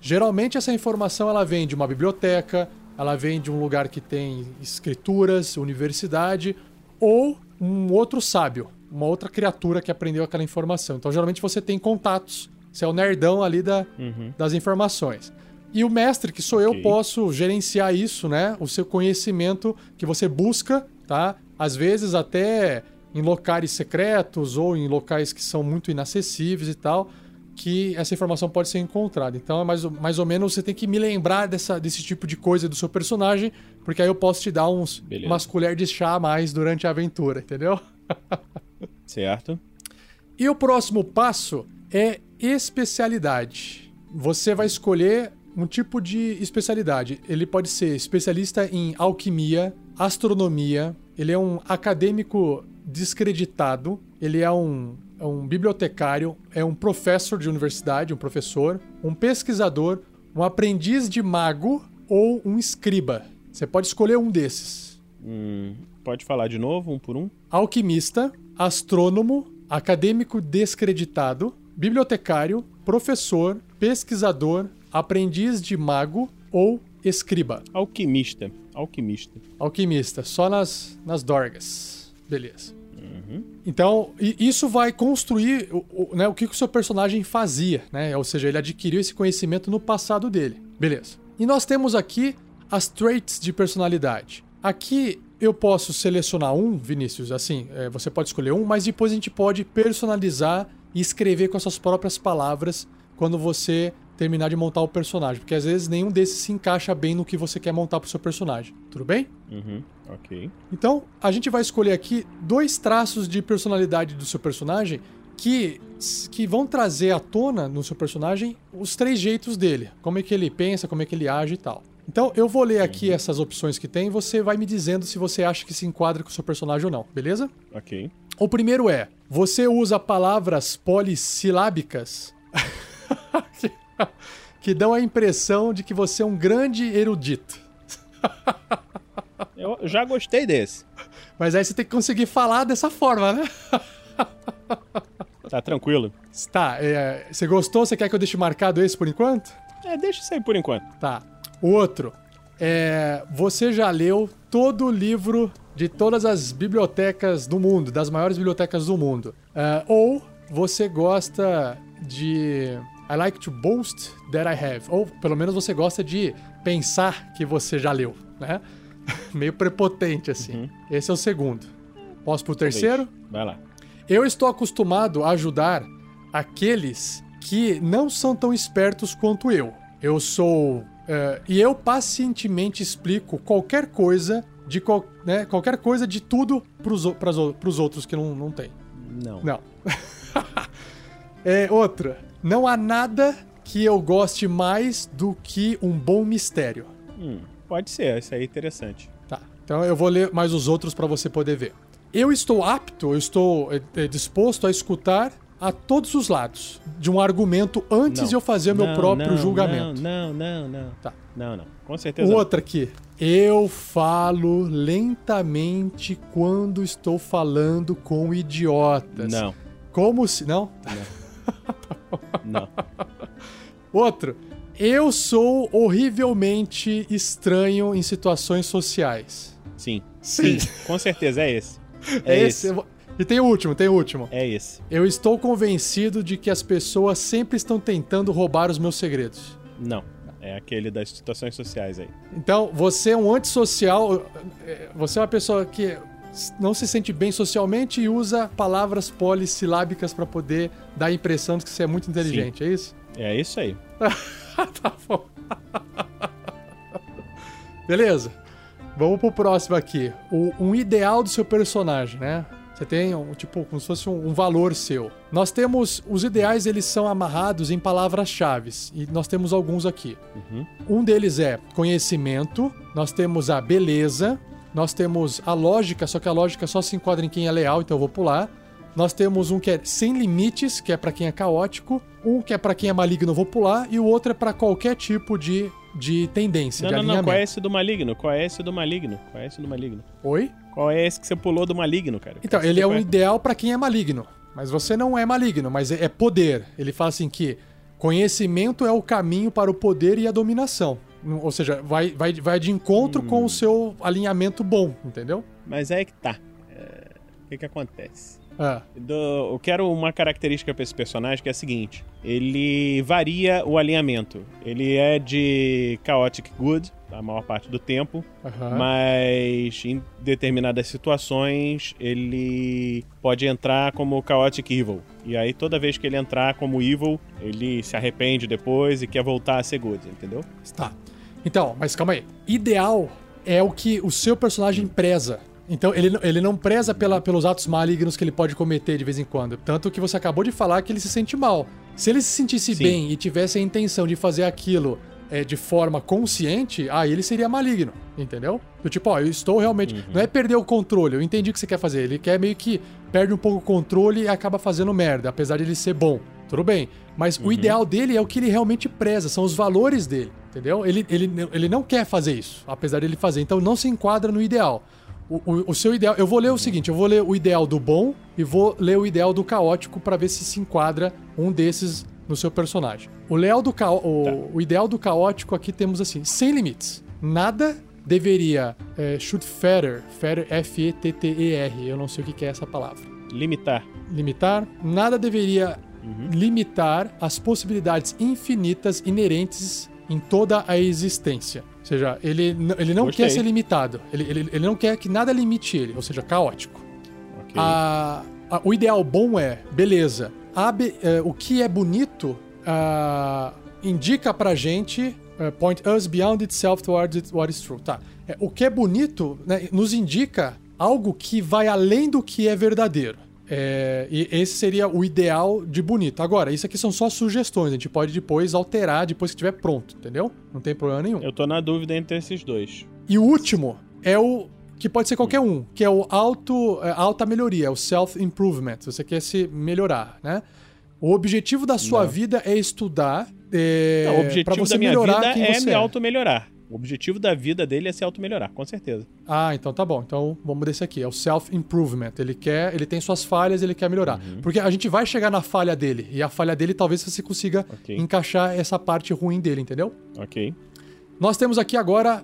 Geralmente essa informação ela vem de uma biblioteca, ela vem de um lugar que tem escrituras, universidade ou um outro sábio, uma outra criatura que aprendeu aquela informação. Então geralmente você tem contatos você é o nerdão ali da, uhum. das informações. E o mestre, que sou okay. eu, posso gerenciar isso, né? O seu conhecimento que você busca, tá? Às vezes até em locais secretos ou em locais que são muito inacessíveis e tal, que essa informação pode ser encontrada. Então é mais, mais ou menos você tem que me lembrar dessa, desse tipo de coisa do seu personagem, porque aí eu posso te dar uns, umas colheres de chá a mais durante a aventura, entendeu? <laughs> certo. E o próximo passo é especialidade. Você vai escolher um tipo de especialidade. Ele pode ser especialista em alquimia, astronomia, ele é um acadêmico descreditado, ele é um, é um bibliotecário, é um professor de universidade, um professor, um pesquisador, um aprendiz de mago ou um escriba. Você pode escolher um desses. Hum, pode falar de novo, um por um? Alquimista, astrônomo, acadêmico descreditado, bibliotecário, professor, pesquisador, aprendiz de mago ou escriba. Alquimista. Alquimista. Alquimista, só nas, nas dorgas. Beleza. Então, isso vai construir o, o, né, o que o seu personagem fazia, né? Ou seja, ele adquiriu esse conhecimento no passado dele. Beleza. E nós temos aqui as traits de personalidade. Aqui eu posso selecionar um, Vinícius, assim, é, você pode escolher um, mas depois a gente pode personalizar e escrever com as suas próprias palavras quando você terminar de montar o personagem, porque às vezes nenhum desses se encaixa bem no que você quer montar pro seu personagem. Tudo bem? Uhum, ok. Então, a gente vai escolher aqui dois traços de personalidade do seu personagem que, que vão trazer à tona no seu personagem os três jeitos dele. Como é que ele pensa, como é que ele age e tal. Então, eu vou ler aqui uhum. essas opções que tem e você vai me dizendo se você acha que se enquadra com o seu personagem ou não, beleza? Ok. O primeiro é: você usa palavras polissilábicas que, <laughs> que dão a impressão de que você é um grande erudito. <laughs> Eu já gostei desse. Mas aí você tem que conseguir falar dessa forma, né? Tá tranquilo. Tá, é, você gostou? Você quer que eu deixe marcado esse por enquanto? É, deixa isso aí por enquanto. Tá. O outro. É, você já leu todo o livro de todas as bibliotecas do mundo, das maiores bibliotecas do mundo. Uh, ou você gosta de I like to boast that I have. Ou pelo menos você gosta de pensar que você já leu, né? <laughs> Meio prepotente assim. Uhum. Esse é o segundo. Posso pro terceiro? Vai lá. Eu estou acostumado a ajudar aqueles que não são tão espertos quanto eu. Eu sou. Uh, e eu pacientemente explico qualquer coisa de qual, né, qualquer coisa de tudo pros, pras, pros outros que não, não tem. Não. Não. <laughs> é, outra. Não há nada que eu goste mais do que um bom mistério. Hum, pode ser, isso aí é interessante. Tá. Então eu vou ler mais os outros para você poder ver. Eu estou apto, eu estou é, é, disposto a escutar a todos os lados de um argumento antes não. de eu fazer o meu próprio não, julgamento. Não, não, não, não. Tá. Não, não. Com certeza. Outra aqui. Eu falo lentamente quando estou falando com idiotas. Não. Como se. Não? Não. não. <laughs> Outro. Eu sou horrivelmente estranho em situações sociais. Sim. Sim. Sim. Com certeza é esse. <laughs> É, é esse. esse. E tem o último, tem o último. É esse. Eu estou convencido de que as pessoas sempre estão tentando roubar os meus segredos. Não. É aquele das situações sociais aí. Então, você é um antissocial. É, você é uma pessoa que não se sente bem socialmente e usa palavras polissilábicas para poder dar a impressão de que você é muito inteligente, Sim. é isso? É isso aí. <laughs> <laughs> tá bom. Beleza. Vamos pro próximo aqui. O, um ideal do seu personagem, né? Você tem um, tipo, como se fosse um, um, valor seu. Nós temos. Os ideais, eles são amarrados em palavras-chave. E nós temos alguns aqui. Uhum. Um deles é conhecimento, nós temos a beleza, nós temos a lógica, só que a lógica só se enquadra em quem é leal, então eu vou pular. Nós temos um que é sem limites, que é para quem é caótico, um que é para quem é maligno, vou pular, e o outro é para qualquer tipo de, de tendência, não, de não, alinhamento. Não, qual é esse do maligno? Qual é esse do maligno? Qual é esse do maligno? Oi? Qual é esse que você pulou do maligno, cara? Então, ele é um ideal para quem é maligno. Mas você não é maligno, mas é, é poder. Ele fala assim que conhecimento é o caminho para o poder e a dominação. Ou seja, vai, vai, vai de encontro hum. com o hum. seu alinhamento bom, entendeu? Mas é que tá. É... O que que acontece? Ah. Do, eu quero uma característica para esse personagem que é a seguinte: ele varia o alinhamento. Ele é de Chaotic Good a maior parte do tempo, uhum. mas em determinadas situações ele pode entrar como Chaotic Evil. E aí toda vez que ele entrar como Evil, ele se arrepende depois e quer voltar a ser Good, entendeu? Tá. Então, mas calma aí. Ideal é o que o seu personagem preza. Então, ele, ele não preza pela, pelos atos malignos que ele pode cometer de vez em quando. Tanto que você acabou de falar que ele se sente mal. Se ele se sentisse Sim. bem e tivesse a intenção de fazer aquilo é, de forma consciente, aí ele seria maligno, entendeu? Do tipo, ó, eu estou realmente. Uhum. Não é perder o controle, eu entendi o que você quer fazer. Ele quer meio que perde um pouco o controle e acaba fazendo merda, apesar de ele ser bom. Tudo bem. Mas uhum. o ideal dele é o que ele realmente preza, são os valores dele, entendeu? Ele, ele, ele não quer fazer isso, apesar de ele fazer. Então não se enquadra no ideal. O, o, o, seu ideal. Eu vou ler o seguinte: eu vou ler o ideal do bom e vou ler o ideal do caótico para ver se se enquadra um desses no seu personagem. O, leal do ca... o, tá. o ideal do caótico aqui temos assim: sem limites. Nada deveria. É, shoot fetter. Fetter, F-E-T-T-E-R. Eu não sei o que é essa palavra. Limitar. Limitar. Nada deveria uhum. limitar as possibilidades infinitas inerentes em toda a existência. Ou seja, ele, ele não Gostei. quer ser limitado. Ele, ele, ele não quer que nada limite ele, ou seja, caótico. Okay. A, a, o ideal bom é, beleza, abe, é, o que é bonito indica pra gente, uh, point us beyond itself towards what is true. Tá. É, o que é bonito né, nos indica algo que vai além do que é verdadeiro. É, e esse seria o ideal de bonito. Agora, isso aqui são só sugestões, a gente pode depois alterar depois que estiver pronto, entendeu? Não tem problema nenhum. Eu tô na dúvida entre esses dois. E o último é o que pode ser qualquer um, que é o auto, é, alta melhoria, o self-improvement. Você quer se melhorar, né? O objetivo da sua Não. vida é estudar. É, Não, o objetivo da minha vida é me auto-melhorar. O objetivo da vida dele é se auto-melhorar, com certeza. Ah, então tá bom. Então vamos desse aqui. É o self-improvement. Ele quer, ele tem suas falhas, ele quer melhorar. Uhum. Porque a gente vai chegar na falha dele. E a falha dele talvez você consiga okay. encaixar essa parte ruim dele, entendeu? Ok. Nós temos aqui agora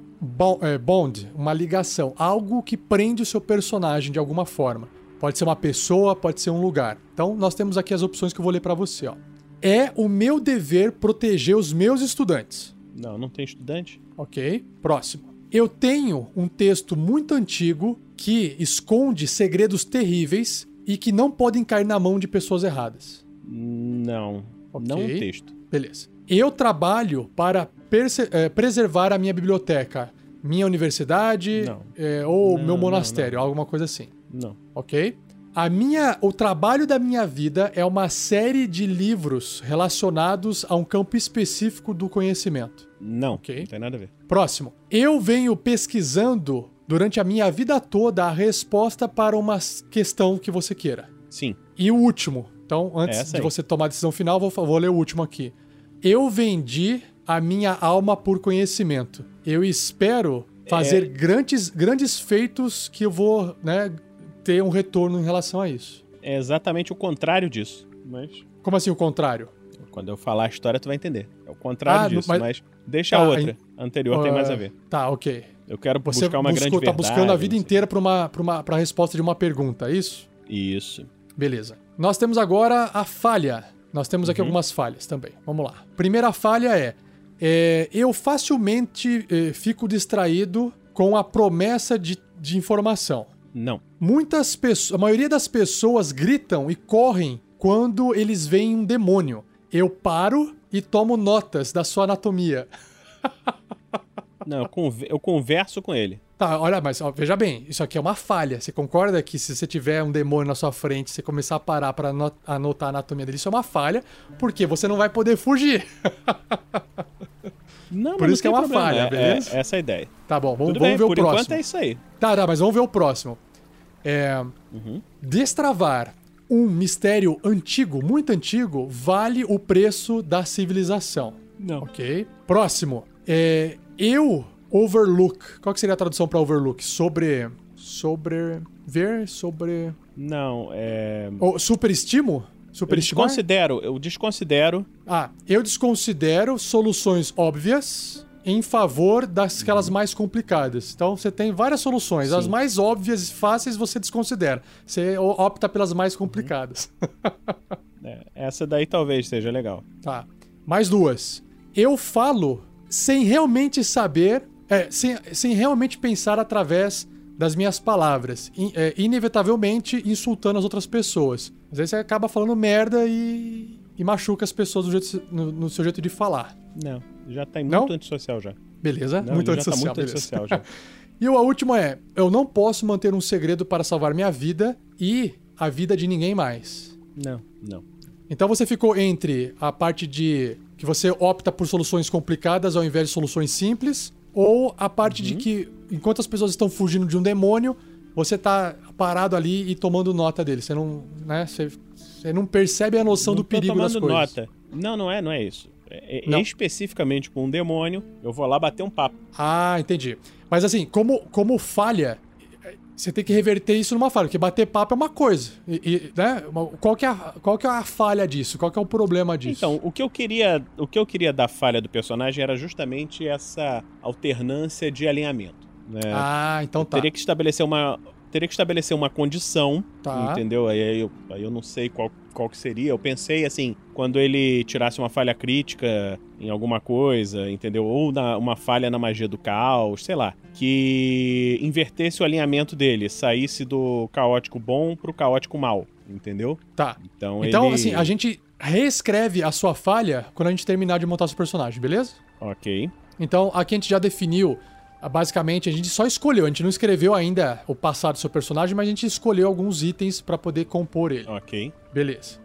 é, bond, uma ligação, algo que prende o seu personagem de alguma forma. Pode ser uma pessoa, pode ser um lugar. Então nós temos aqui as opções que eu vou ler para você, ó. É o meu dever proteger os meus estudantes. Não, não tem estudante. Ok. Próximo. Eu tenho um texto muito antigo que esconde segredos terríveis e que não podem cair na mão de pessoas erradas. Não. Okay. Não um texto. Beleza. Eu trabalho para é, preservar a minha biblioteca, minha universidade é, ou não, meu monastério, não, não. alguma coisa assim. Não. Ok? A minha, o trabalho da minha vida é uma série de livros relacionados a um campo específico do conhecimento. Não, okay? não tem nada a ver. Próximo. Eu venho pesquisando durante a minha vida toda a resposta para uma questão que você queira. Sim. E o último. Então, antes de você tomar a decisão final, vou, vou ler o último aqui. Eu vendi a minha alma por conhecimento. Eu espero fazer é... grandes, grandes feitos que eu vou, né, ter um retorno em relação a isso. É exatamente o contrário disso, mas... Como assim o contrário? Quando eu falar a história, tu vai entender. É o contrário ah, disso, mas... mas... deixa a outra. A anterior uh... tem mais a ver. Tá, ok. Eu quero Você buscar uma buscou, grande verdade. Você tá buscando a vida inteira para uma, pra uma pra resposta de uma pergunta, é isso? Isso. Beleza. Nós temos agora a falha. Nós temos aqui uhum. algumas falhas também. Vamos lá. Primeira falha é, é eu facilmente é, fico distraído com a promessa de, de informação. Não. Muitas pessoas, a maioria das pessoas gritam e correm quando eles veem um demônio. Eu paro e tomo notas da sua anatomia. <laughs> Não, eu, conver eu converso com ele. Tá, olha, mas ó, veja bem, isso aqui é uma falha. Você concorda que se você tiver um demônio na sua frente, você começar a parar para anotar a anatomia dele, isso é uma falha, porque você não vai poder fugir. <laughs> Não, Por isso que é uma problema. falha, é, beleza? É, essa é a ideia. Tá bom, vamos, vamos bem, ver o próximo. Por enquanto é isso aí. Tá, tá, mas vamos ver o próximo. É, uhum. Destravar um mistério antigo, muito antigo, vale o preço da civilização. Não. Ok. Próximo. É, eu overlook. Qual que seria a tradução para overlook? Sobre. Sobre. Ver? Sobre. Não, é. Ou superestimo? Superestimar? Eu desconsidero, eu desconsidero. Ah, eu desconsidero soluções óbvias em favor das aquelas mais complicadas. Então você tem várias soluções. Sim. As mais óbvias e fáceis você desconsidera. Você opta pelas mais complicadas. <laughs> é, essa daí talvez seja legal. Tá. Mais duas. Eu falo sem realmente saber, é, sem, sem realmente pensar através das minhas palavras, in, é, inevitavelmente insultando as outras pessoas. Às vezes você acaba falando merda e, e machuca as pessoas jeito, no, no, seu jeito de falar. Não, já tá muito não? antissocial já. Beleza, não, muito tá antissocial. Tá muito antissocial já. <laughs> e a última é: eu não posso manter um segredo para salvar minha vida e a vida de ninguém mais. Não, não. Então você ficou entre a parte de que você opta por soluções complicadas ao invés de soluções simples, ou a parte uhum. de que enquanto as pessoas estão fugindo de um demônio, você tá parado ali e tomando nota dele. Você não, né, você, você não percebe a noção não do perigo das coisas. nota. Não, não é, não é isso. É, é especificamente com um demônio, eu vou lá bater um papo. Ah, entendi. Mas assim, como, como falha, você tem que reverter isso numa falha, porque bater papo é uma coisa. E, e, né? qual, que é a, qual que é a falha disso? Qual que é o problema disso? Então, o que eu queria, o que eu queria da falha do personagem era justamente essa alternância de alinhamento. Né? Ah, então tá. Teria que estabelecer uma, teria que estabelecer uma condição, tá. entendeu? Aí eu, aí eu não sei qual, qual que seria. Eu pensei assim, quando ele tirasse uma falha crítica em alguma coisa, entendeu? Ou na, uma falha na magia do caos, sei lá. Que invertesse o alinhamento dele, saísse do caótico bom pro caótico mal, entendeu? Tá. Então, então ele... assim, a gente reescreve a sua falha quando a gente terminar de montar seu personagem, beleza? Ok. Então, aqui a gente já definiu basicamente, a gente só escolheu, a gente não escreveu ainda o passado do seu personagem, mas a gente escolheu alguns itens para poder compor ele. Ok. Beleza.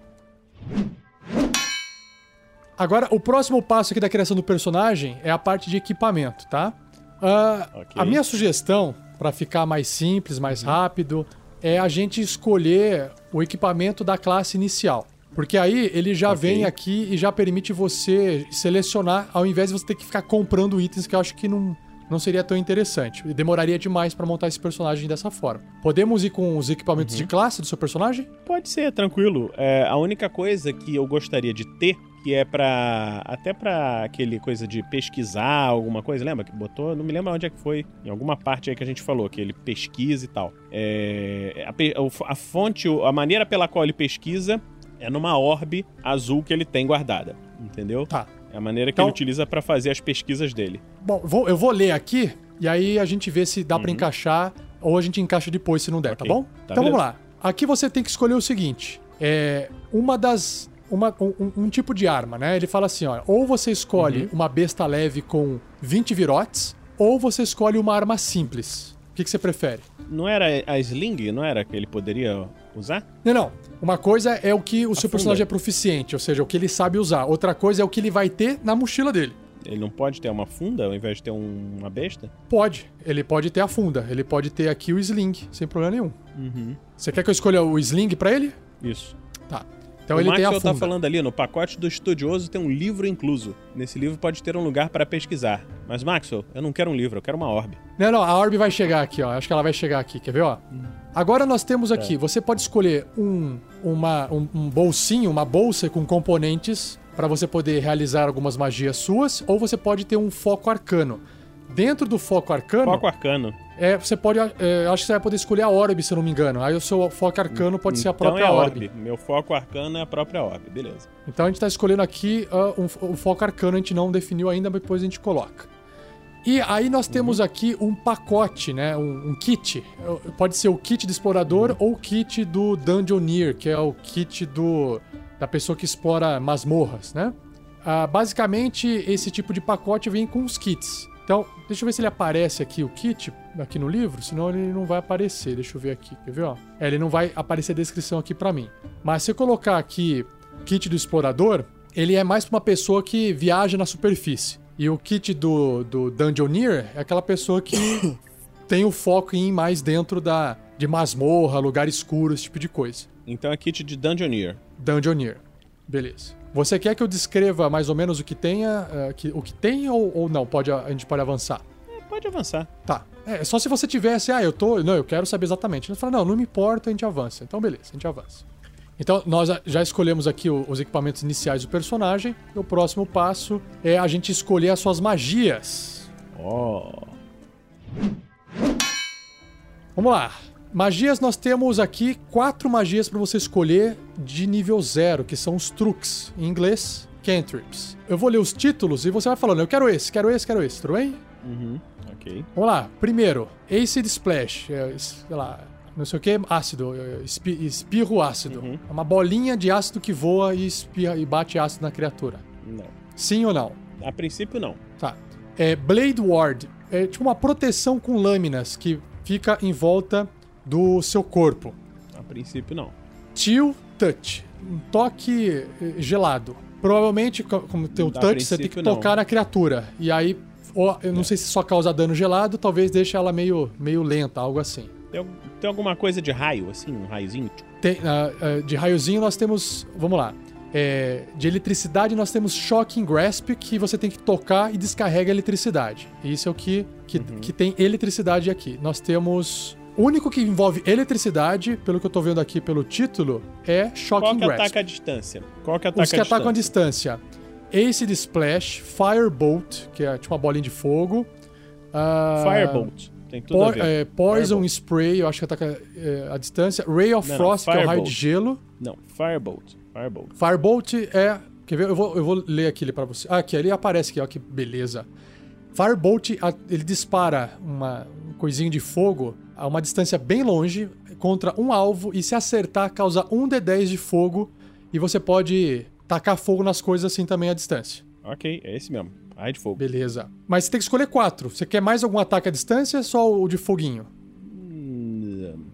Agora, o próximo passo aqui da criação do personagem é a parte de equipamento, tá? Uh, okay. A minha sugestão, para ficar mais simples, mais uhum. rápido, é a gente escolher o equipamento da classe inicial. Porque aí ele já okay. vem aqui e já permite você selecionar, ao invés de você ter que ficar comprando itens que eu acho que não, não seria tão interessante. Demoraria demais para montar esse personagem dessa forma. Podemos ir com os equipamentos uhum. de classe do seu personagem? Pode ser, tranquilo. É, a única coisa que eu gostaria de ter que é para até para aquele coisa de pesquisar alguma coisa, lembra que botou? Não me lembro onde é que foi, em alguma parte aí que a gente falou que ele pesquisa e tal. É, a, a fonte, a maneira pela qual ele pesquisa É numa orbe azul que ele tem guardada, entendeu? Tá. É a maneira que então, ele utiliza para fazer as pesquisas dele. Bom, vou, eu vou ler aqui e aí a gente vê se dá uhum. para encaixar ou a gente encaixa depois se não der, tá okay. tá bom? Tá então beleza. vamos lá. Aqui você tem que escolher o seguinte: é uma das uma, um, um, tipo de arma, né? Ele fala assim, ó, ou você escolhe uhum. uma besta leve com 20 virotes, ou você escolhe uma arma simples. O que, que você prefere? Não era a sling, não era que ele poderia usar? Não, não. Uma coisa é o que o seu personagem é proficiente, ou seja, o que ele sabe usar. Outra coisa é o que ele vai ter na mochila dele. Ele não pode ter uma funda ao invés de ter um, uma besta? Pode. Ele pode ter a funda. Ele pode ter aqui o sling, sem problema nenhum. Uhum. Você quer que eu escolha o sling para ele? Isso. Tá. Então o ele Maxwell tem a tá funda. tá falando ali, no pacote do estudioso tem um livro incluso. Nesse livro pode ter um lugar para pesquisar. Mas, Maxwell, eu não quero um livro, eu quero uma orbe. Não, não, a orbe vai chegar aqui, ó. Acho que ela vai chegar aqui, quer ver, ó? Agora nós temos aqui, é. você pode escolher um, uma, um, um bolsinho, uma bolsa com componentes para você poder realizar algumas magias suas, ou você pode ter um foco arcano. Dentro do foco arcano. Foco arcano. É, você pode. É, acho que você vai poder escolher a orbe, se eu não me engano. Aí o seu foco arcano pode então ser a própria é a orbe. orbe. Meu foco arcano é a própria orbe, beleza. Então a gente tá escolhendo aqui uh, um, um, foco arcano, a gente não definiu ainda, mas depois a gente coloca. E aí nós temos uhum. aqui um pacote, né? Um, um, kit. Pode ser o kit do explorador uhum. ou o kit do Dungeoneer, que é o kit do da pessoa que explora masmorras, né? Uh, basicamente, esse tipo de pacote vem com os kits. Então, deixa eu ver se ele aparece aqui, o kit, aqui no livro, senão ele não vai aparecer. Deixa eu ver aqui, quer ver, ó? É, ele não vai aparecer a descrição aqui para mim. Mas se eu colocar aqui kit do explorador, ele é mais pra uma pessoa que viaja na superfície. E o kit do, do Dungeoneer é aquela pessoa que <coughs> tem o foco em ir mais dentro da, de masmorra, lugar escuro, esse tipo de coisa. Então é kit de Dungeoneer. Dungeoneer. Beleza. Você quer que eu descreva mais ou menos o que tenha, uh, que, o que tem ou, ou não? Pode, a gente pode avançar? É, pode avançar. Tá. É só se você tivesse, ah, eu tô. Não, eu quero saber exatamente. Ele fala, não, não me importa, a gente avança. Então, beleza, a gente avança. Então, nós já escolhemos aqui os equipamentos iniciais do personagem. E o próximo passo é a gente escolher as suas magias. Oh. Vamos lá. Magias, nós temos aqui quatro magias para você escolher de nível zero, que são os truques, em inglês, cantrips. Eu vou ler os títulos e você vai falando, eu quero esse, quero esse, quero esse, tudo bem? Uhum, ok. Vamos lá, primeiro, Acid Splash, é, sei lá, não sei o que, ácido, é, espirro ácido. Uhum. É uma bolinha de ácido que voa e, espirra, e bate ácido na criatura. Não. Sim ou não? A princípio, não. Tá. É Blade Ward, é tipo uma proteção com lâminas que fica em volta do seu corpo. A princípio, não. Chill Touch. Um toque eh, gelado. Provavelmente, como tem o touch, você tem que tocar não. na criatura. E aí, ou, eu não é. sei se só causa dano gelado, talvez deixe ela meio, meio lenta, algo assim. Tem, tem alguma coisa de raio, assim, um raiozinho? Tem, uh, uh, de raiozinho nós temos. Vamos lá. É, de eletricidade nós temos Shocking Grasp, que você tem que tocar e descarrega a eletricidade. Isso é o que, que, uhum. que tem eletricidade aqui. Nós temos o único que envolve eletricidade, pelo que eu tô vendo aqui pelo título, é Shocking Grasp. Qual que ataca a distância? Qual que ataca Os que a atacam a distância. Acid Splash, Firebolt, que é tipo uma bolinha de fogo. Uh, Firebolt. Tem tudo po a ver. É, Poison Firebolt. Spray, eu acho que ataca é, a distância. Ray of não, Frost, não, que é o raio de gelo. Não, Firebolt. Firebolt. Firebolt é. Quer ver? Eu vou, eu vou ler aqui para você. Ah, aqui, ali aparece aqui, ó, que beleza. Firebolt, ele dispara uma um coisinho de fogo a uma distância bem longe contra um alvo e se acertar causa 1d10 de fogo e você pode tacar fogo nas coisas assim também à distância. Ok, é esse mesmo. Raio de fogo. Beleza. Mas você tem que escolher quatro. Você quer mais algum ataque à distância ou só o de foguinho? Hum,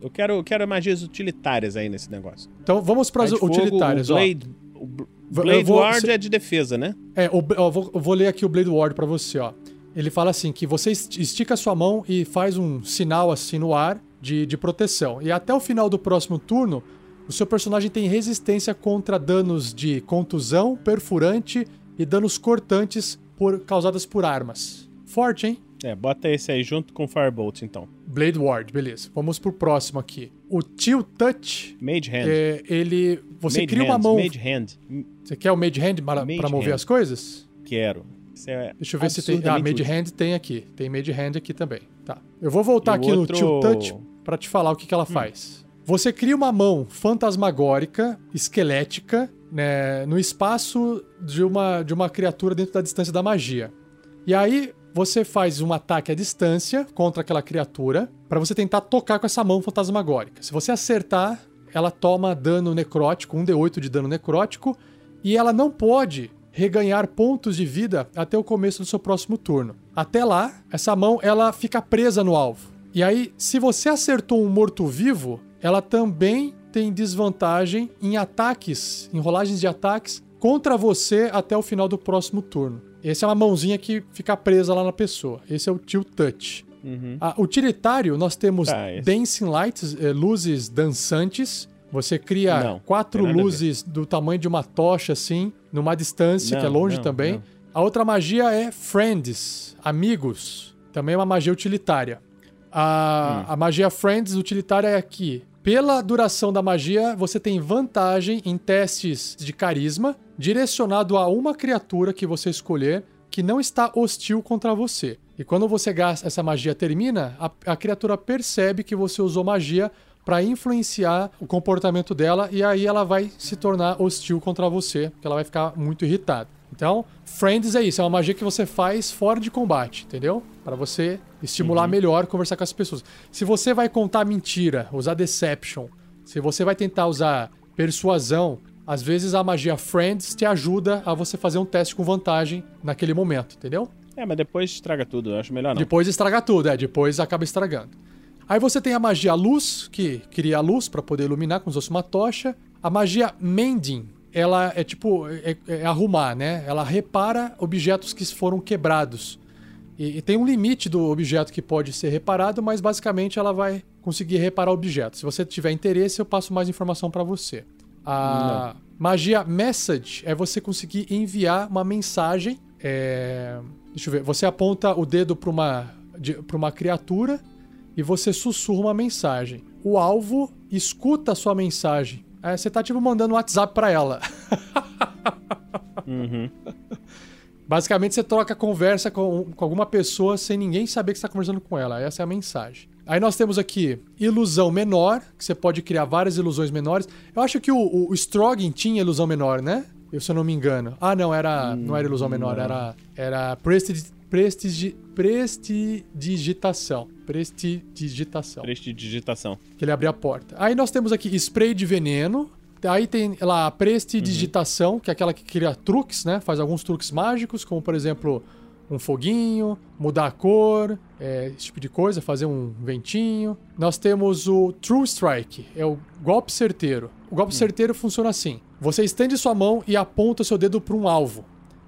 eu quero, eu quero magias utilitárias aí nesse negócio. Então vamos para as utilitárias. Fogo, o Blade, ó. O Blade vou, Ward é de defesa, né? É, o, eu, vou, eu vou ler aqui o Blade Ward para você, ó. Ele fala assim que você estica sua mão e faz um sinal assim no ar de, de proteção. E até o final do próximo turno, o seu personagem tem resistência contra danos de contusão, perfurante e danos cortantes por, causadas por armas. Forte, hein? É, bota esse aí junto com Firebolt, então. Blade Ward, beleza. Vamos pro próximo aqui. O Tilt Touch. Hand. É, ele. Você cria uma mão. Hand. Você quer o Mage Hand para, para mover hand. as coisas? Quero. É Deixa eu ver se tem. Ah, Made Hand tem aqui. Tem Made Hand aqui também. Tá. Eu vou voltar aqui outro... no Tilt Touch pra te falar o que, que ela hum. faz. Você cria uma mão fantasmagórica, esquelética, né, no espaço de uma, de uma criatura dentro da distância da magia. E aí você faz um ataque à distância contra aquela criatura para você tentar tocar com essa mão fantasmagórica. Se você acertar, ela toma dano necrótico, um D8 de dano necrótico, e ela não pode reganhar pontos de vida até o começo do seu próximo turno. Até lá, essa mão ela fica presa no alvo. E aí, se você acertou um morto-vivo, ela também tem desvantagem em ataques, em rolagens de ataques contra você até o final do próximo turno. Essa é uma mãozinha que fica presa lá na pessoa. Esse é o Tilt Touch. Uhum. Ah, utilitário, nós temos ah, Dancing Lights, eh, luzes dançantes. Você cria não, quatro luzes do tamanho de uma tocha, assim, numa distância, não, que é longe não, também. A outra magia é Friends, amigos. Também é uma magia utilitária. A, hum. a magia Friends utilitária é aqui. Pela duração da magia, você tem vantagem em testes de carisma direcionado a uma criatura que você escolher que não está hostil contra você. E quando você gasta essa magia termina, a, a criatura percebe que você usou magia para influenciar o comportamento dela e aí ela vai se tornar hostil contra você, porque ela vai ficar muito irritada. Então, Friends é isso, é uma magia que você faz fora de combate, entendeu? Para você estimular uhum. melhor conversar com as pessoas. Se você vai contar mentira, usar deception, se você vai tentar usar persuasão, às vezes a magia Friends te ajuda a você fazer um teste com vantagem naquele momento, entendeu? É, mas depois estraga tudo, eu acho melhor não. Depois estraga tudo, é, depois acaba estragando. Aí você tem a magia luz, que cria a luz para poder iluminar como se fosse uma tocha. A magia mending, ela é tipo é, é arrumar, né? Ela repara objetos que foram quebrados. E, e, tem um limite do objeto que pode ser reparado, mas basicamente ela vai conseguir reparar objetos. Se você tiver interesse, eu passo mais informação para você. A Não. magia message é você conseguir enviar uma mensagem. É... Deixa eu ver. Você aponta o dedo para uma, uma criatura e você sussurra uma mensagem. O alvo escuta a sua mensagem. É, você tá tipo mandando um WhatsApp para ela. <laughs> uhum. Basicamente, você troca conversa com, com alguma pessoa sem ninguém saber que você está conversando com ela. Essa é a mensagem. Aí nós temos aqui ilusão menor, que você pode criar várias ilusões menores. Eu acho que o, o, Stroggin tinha ilusão menor, né? Eu, se eu não me engano. Ah, não, era, hum, não era ilusão menor, não. era, era prestigi, prestigi, prestidigitação. Prestidigitação. Prestidigitação. Que ele abria a porta. Aí nós temos aqui spray de veneno. Aí tem lá a prestidigitação, uhum. que é aquela que cria truques, né? Faz alguns truques mágicos, como por exemplo um foguinho, mudar a cor, é, esse tipo de coisa, fazer um ventinho. Nós temos o True Strike, é o golpe certeiro. O golpe hum. certeiro funciona assim: você estende sua mão e aponta seu dedo para um alvo.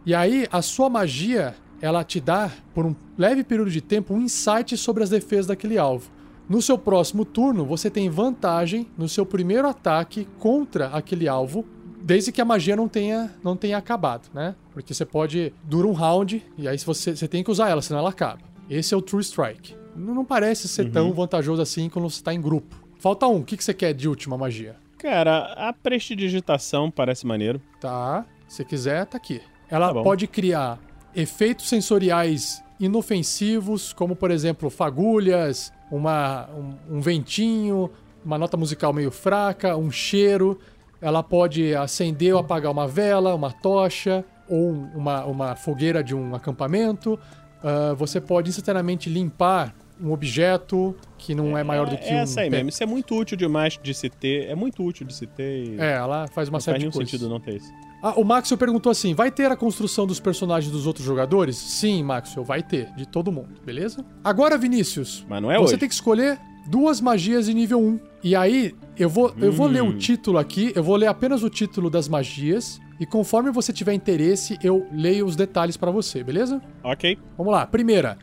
E aí a sua magia ela te dá, por um leve período de tempo, um insight sobre as defesas daquele alvo. No seu próximo turno, você tem vantagem no seu primeiro ataque contra aquele alvo, desde que a magia não tenha, não tenha acabado, né? Porque você pode. Dura um round, e aí você, você tem que usar ela, senão ela acaba. Esse é o True Strike. Não, não parece ser uhum. tão vantajoso assim quando você está em grupo. Falta um. O que, que você quer de última magia? Cara, a prestidigitação parece maneiro. Tá. Se quiser, tá aqui. Ela tá pode criar efeitos sensoriais inofensivos, como por exemplo fagulhas, uma, um, um ventinho, uma nota musical meio fraca, um cheiro. Ela pode acender ou apagar uma vela, uma tocha ou uma, uma fogueira de um acampamento. Uh, você pode instantaneamente limpar um objeto que não é, é maior do que é, um. Essa aí mesmo. Isso é muito útil demais de se ter. É muito útil de se ter. E... É, ela faz uma não série faz de coisas. sentido não ter isso. Ah, o Maxwell perguntou assim: vai ter a construção dos personagens dos outros jogadores? Sim, Maxwell, vai ter, de todo mundo, beleza? Agora, Vinícius. Mas não é Você hoje. tem que escolher duas magias de nível 1. E aí, eu vou, hum. eu vou ler o hum. título aqui, eu vou ler apenas o título das magias. E conforme você tiver interesse, eu leio os detalhes para você, beleza? Ok. Vamos lá. Primeira,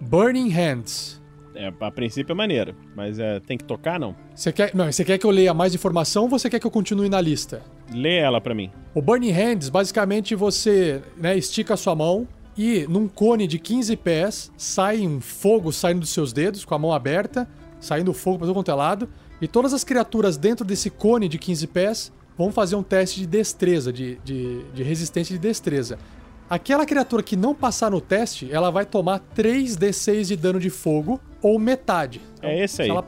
Burning Hands. É, a princípio é maneiro, mas é, tem que tocar, não? Você quer, não, você quer que eu leia mais informação ou você quer que eu continue na lista? Lê ela para mim. O Burning Hands, basicamente você né, estica a sua mão e num cone de 15 pés sai um fogo saindo dos seus dedos com a mão aberta, saindo fogo para todo quanto é lado. E todas as criaturas dentro desse cone de 15 pés vão fazer um teste de destreza, de, de, de resistência de destreza. Aquela criatura que não passar no teste, ela vai tomar 3d6 de dano de fogo, ou metade. Então, é esse aí. Ela,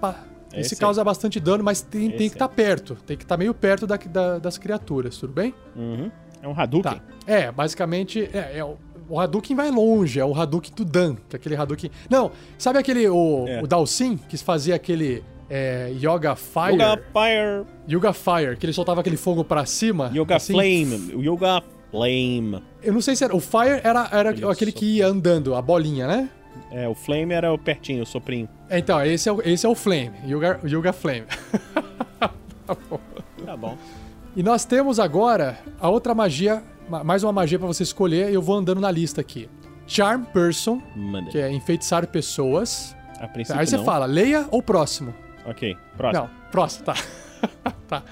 Esse, Esse causa bastante dano, mas tem, tem que estar tá perto. Tem que estar tá meio perto da, da, das criaturas, tudo bem? Uhum. É um Hadouken? Tá. É, basicamente, é, é o, Hadouken vai longe, é o Hadouken do Dan, que é aquele Hadouken... Não, sabe aquele, o, é. o Dalsin, que fazia aquele é, Yoga Fire. Yoga Fire. Yoga Fire, que ele soltava aquele fogo para cima. Yoga assim. Flame. Yoga Flame. Eu não sei se era. O Fire era, era aquele que ia andando, a bolinha, né? É, o Flame era o pertinho, o soprinho. É, então, esse é o, esse é o Flame. Yoga, Yoga Flame. <laughs> tá bom. Tá bom. E nós temos agora a outra magia, mais uma magia para você escolher, e eu vou andando na lista aqui. Charm Person, Manda. que é enfeitiçar pessoas. A princípio, Aí você não. fala, leia ou próximo? Ok, próximo. Não, próximo, tá. <laughs> tá.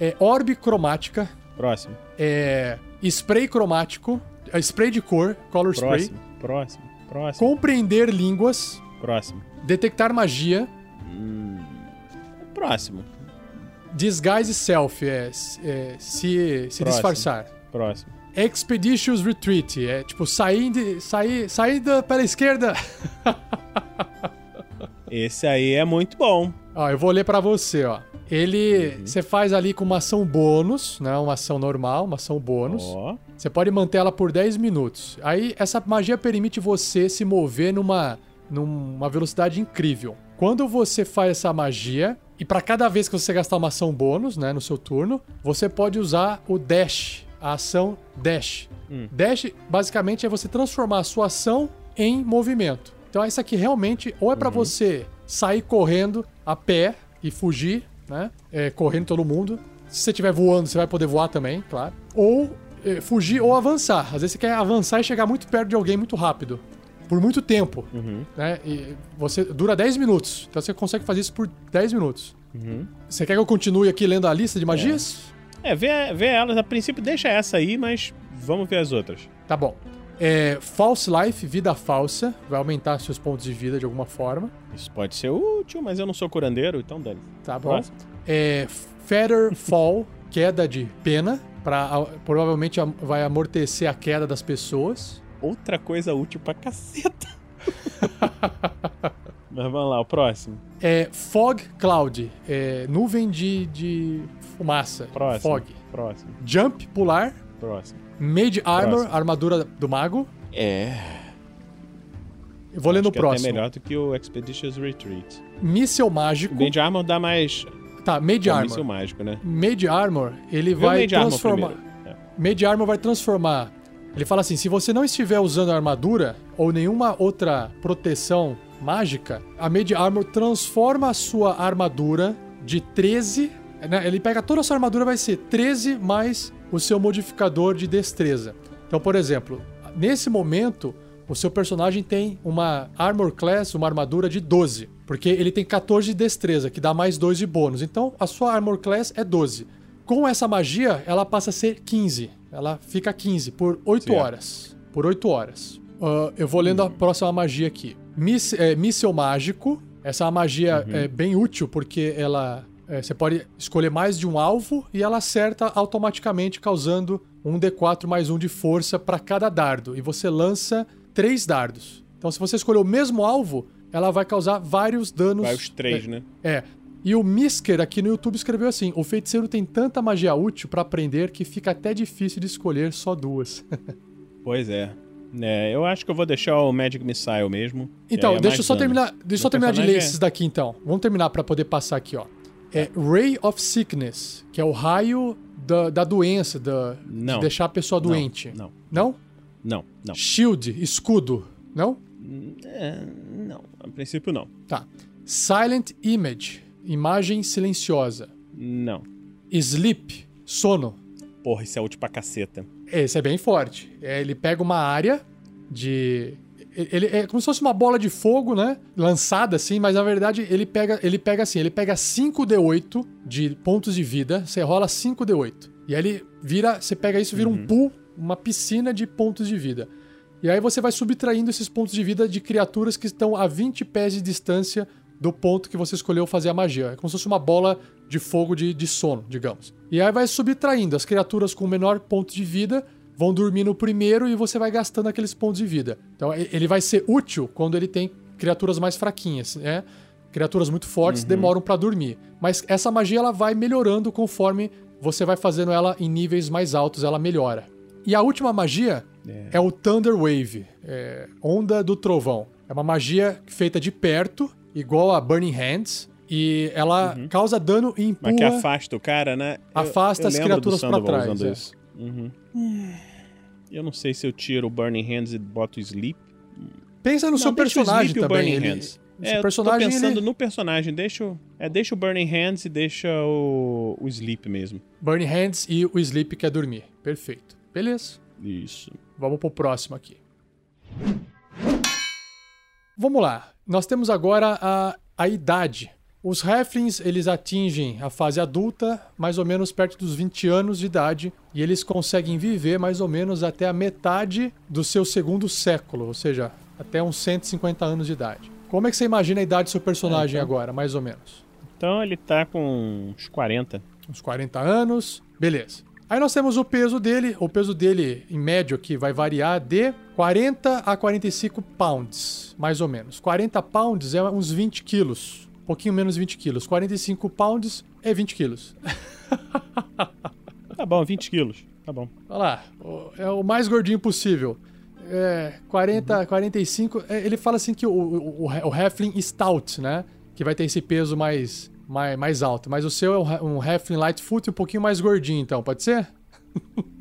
É orbe cromática. Próximo. É spray cromático. É spray de cor, color próximo, spray. Próximo, próximo. Compreender línguas. Próximo. Detectar magia. Hum, próximo. Disguise self, é, é se, se disfarçar. Próximo. Expeditious Retreat, é tipo sair, de, sair, sair da, pela esquerda. <laughs> Esse aí é muito bom. Ó, eu vou ler para você, ó. Ele, uhum. você faz ali com uma ação bônus, né? Uma ação normal, uma ação bônus. Oh. Você pode manter ela por 10 minutos. Aí essa magia permite você se mover numa numa velocidade incrível. Quando você faz essa magia, e para cada vez que você gastar uma ação bônus, né, no seu turno, você pode usar o dash, a ação dash. Hum. Dash basicamente é você transformar a sua ação em movimento. Então isso aqui realmente ou é para uhum. você sair correndo a pé e fugir, né? É, correndo todo mundo. Se você estiver voando, você vai poder voar também, claro. Ou é, fugir ou avançar. Às vezes você quer avançar e chegar muito perto de alguém muito rápido. Por muito tempo. Uhum. Né? E você dura 10 minutos. Então você consegue fazer isso por 10 minutos. Uhum. Você quer que eu continue aqui lendo a lista de magias? É, é vê, vê elas. A princípio deixa essa aí, mas vamos ver as outras. Tá bom. É, false Life, vida falsa, vai aumentar seus pontos de vida de alguma forma. Isso pode ser útil, mas eu não sou curandeiro, então dane. Tá bom. É, Feather Fall, <laughs> queda de pena, pra, provavelmente vai amortecer a queda das pessoas. Outra coisa útil pra caceta. <laughs> mas vamos lá, o próximo. É Fog Cloud, é, nuvem de, de fumaça. Próximo. Fog. Próximo. Jump, pular. Próximo. Mage Armor, próximo. armadura do mago. É. Eu vou lendo o próximo. É melhor do que o Expeditious Retreat. Míssel mágico. Mage Armor dá mais. Tá, Mage é Armor. Míssel mágico, né? Mage Armor, ele Vê vai Mage transformar. Armor é. Mage Armor vai transformar. Ele fala assim: se você não estiver usando armadura ou nenhuma outra proteção mágica, a Mage Armor transforma a sua armadura de 13. Né? Ele pega toda a sua armadura, vai ser 13 mais o seu modificador de destreza. Então, por exemplo, nesse momento, o seu personagem tem uma Armor Class, uma armadura de 12, porque ele tem 14 de destreza, que dá mais 2 de bônus. Então, a sua Armor Class é 12. Com essa magia, ela passa a ser 15. Ela fica 15 por 8 Sim. horas. Por 8 horas. Uh, eu vou lendo a próxima magia aqui. Miss, é, míssel mágico. Essa é uma magia uhum. é bem útil porque ela é, você pode escolher mais de um alvo e ela acerta automaticamente, causando um D4 mais um de força para cada dardo. E você lança três dardos. Então, se você escolher o mesmo alvo, ela vai causar vários danos. Vai os três, é, né? É. E o Misker aqui no YouTube escreveu assim: o feiticeiro tem tanta magia útil para aprender que fica até difícil de escolher só duas. <laughs> pois é. É, eu acho que eu vou deixar o Magic Missile mesmo. Então, deixa eu só terminar, deixa só terminar de ler é... esses daqui então. Vamos terminar para poder passar aqui, ó é Ray of Sickness, que é o raio da, da doença, da, não. de deixar a pessoa doente. Não. Não? Não, não. Shield, escudo, não? É, não, a princípio não. Tá. Silent Image, imagem silenciosa. Não. Sleep, sono. Porra, isso é útil pra caceta. Esse é bem forte. É, ele pega uma área de ele é como se fosse uma bola de fogo, né? Lançada assim, mas na verdade ele pega, ele pega assim, ele pega 5d8 de pontos de vida, você rola 5d8. E aí ele vira, você pega isso, vira uhum. um pool, uma piscina de pontos de vida. E aí você vai subtraindo esses pontos de vida de criaturas que estão a 20 pés de distância do ponto que você escolheu fazer a magia. É como se fosse uma bola de fogo de, de sono, digamos. E aí vai subtraindo as criaturas com menor ponto de vida vão dormir no primeiro e você vai gastando aqueles pontos de vida. Então ele vai ser útil quando ele tem criaturas mais fraquinhas, né? criaturas muito fortes uhum. demoram para dormir. Mas essa magia ela vai melhorando conforme você vai fazendo ela em níveis mais altos, ela melhora. E a última magia é, é o Thunder Wave, é, Onda do Trovão. É uma magia feita de perto, igual a Burning Hands, e ela uhum. causa dano e empurra... Mas que afasta o cara, né? Afasta eu, eu as criaturas para trás. É. Uhum. Eu não sei se eu tiro o Burning Hands e boto o Sleep. Pensa no não, seu personagem também. Burning ele... Hands. É, personagem, tô pensando ele... no personagem. Deixa, é, deixa o Burning Hands e deixa o, o Sleep mesmo. Burning Hands e o Sleep quer dormir. Perfeito. Beleza. Isso. Vamos pro próximo aqui. Vamos lá. Nós temos agora a, a idade. Os Halflings, eles atingem a fase adulta mais ou menos perto dos 20 anos de idade e eles conseguem viver mais ou menos até a metade do seu segundo século, ou seja, até uns 150 anos de idade. Como é que você imagina a idade do seu personagem é, então... agora, mais ou menos? Então ele tá com uns 40. Uns 40 anos. Beleza. Aí nós temos o peso dele. O peso dele, em médio, aqui, vai variar de 40 a 45 pounds, mais ou menos. 40 pounds é uns 20 quilos. Um pouquinho menos 20 quilos. 45 pounds é 20 quilos. <laughs> tá bom, 20 quilos. Tá bom. Olha lá. É o mais gordinho possível. É, 40, uhum. 45. É, ele fala assim que o, o, o Heflin Stout, né? Que vai ter esse peso mais mais, mais alto. Mas o seu é um, Halfling Lightfoot um pouquinho mais gordinho, então, pode ser? <laughs>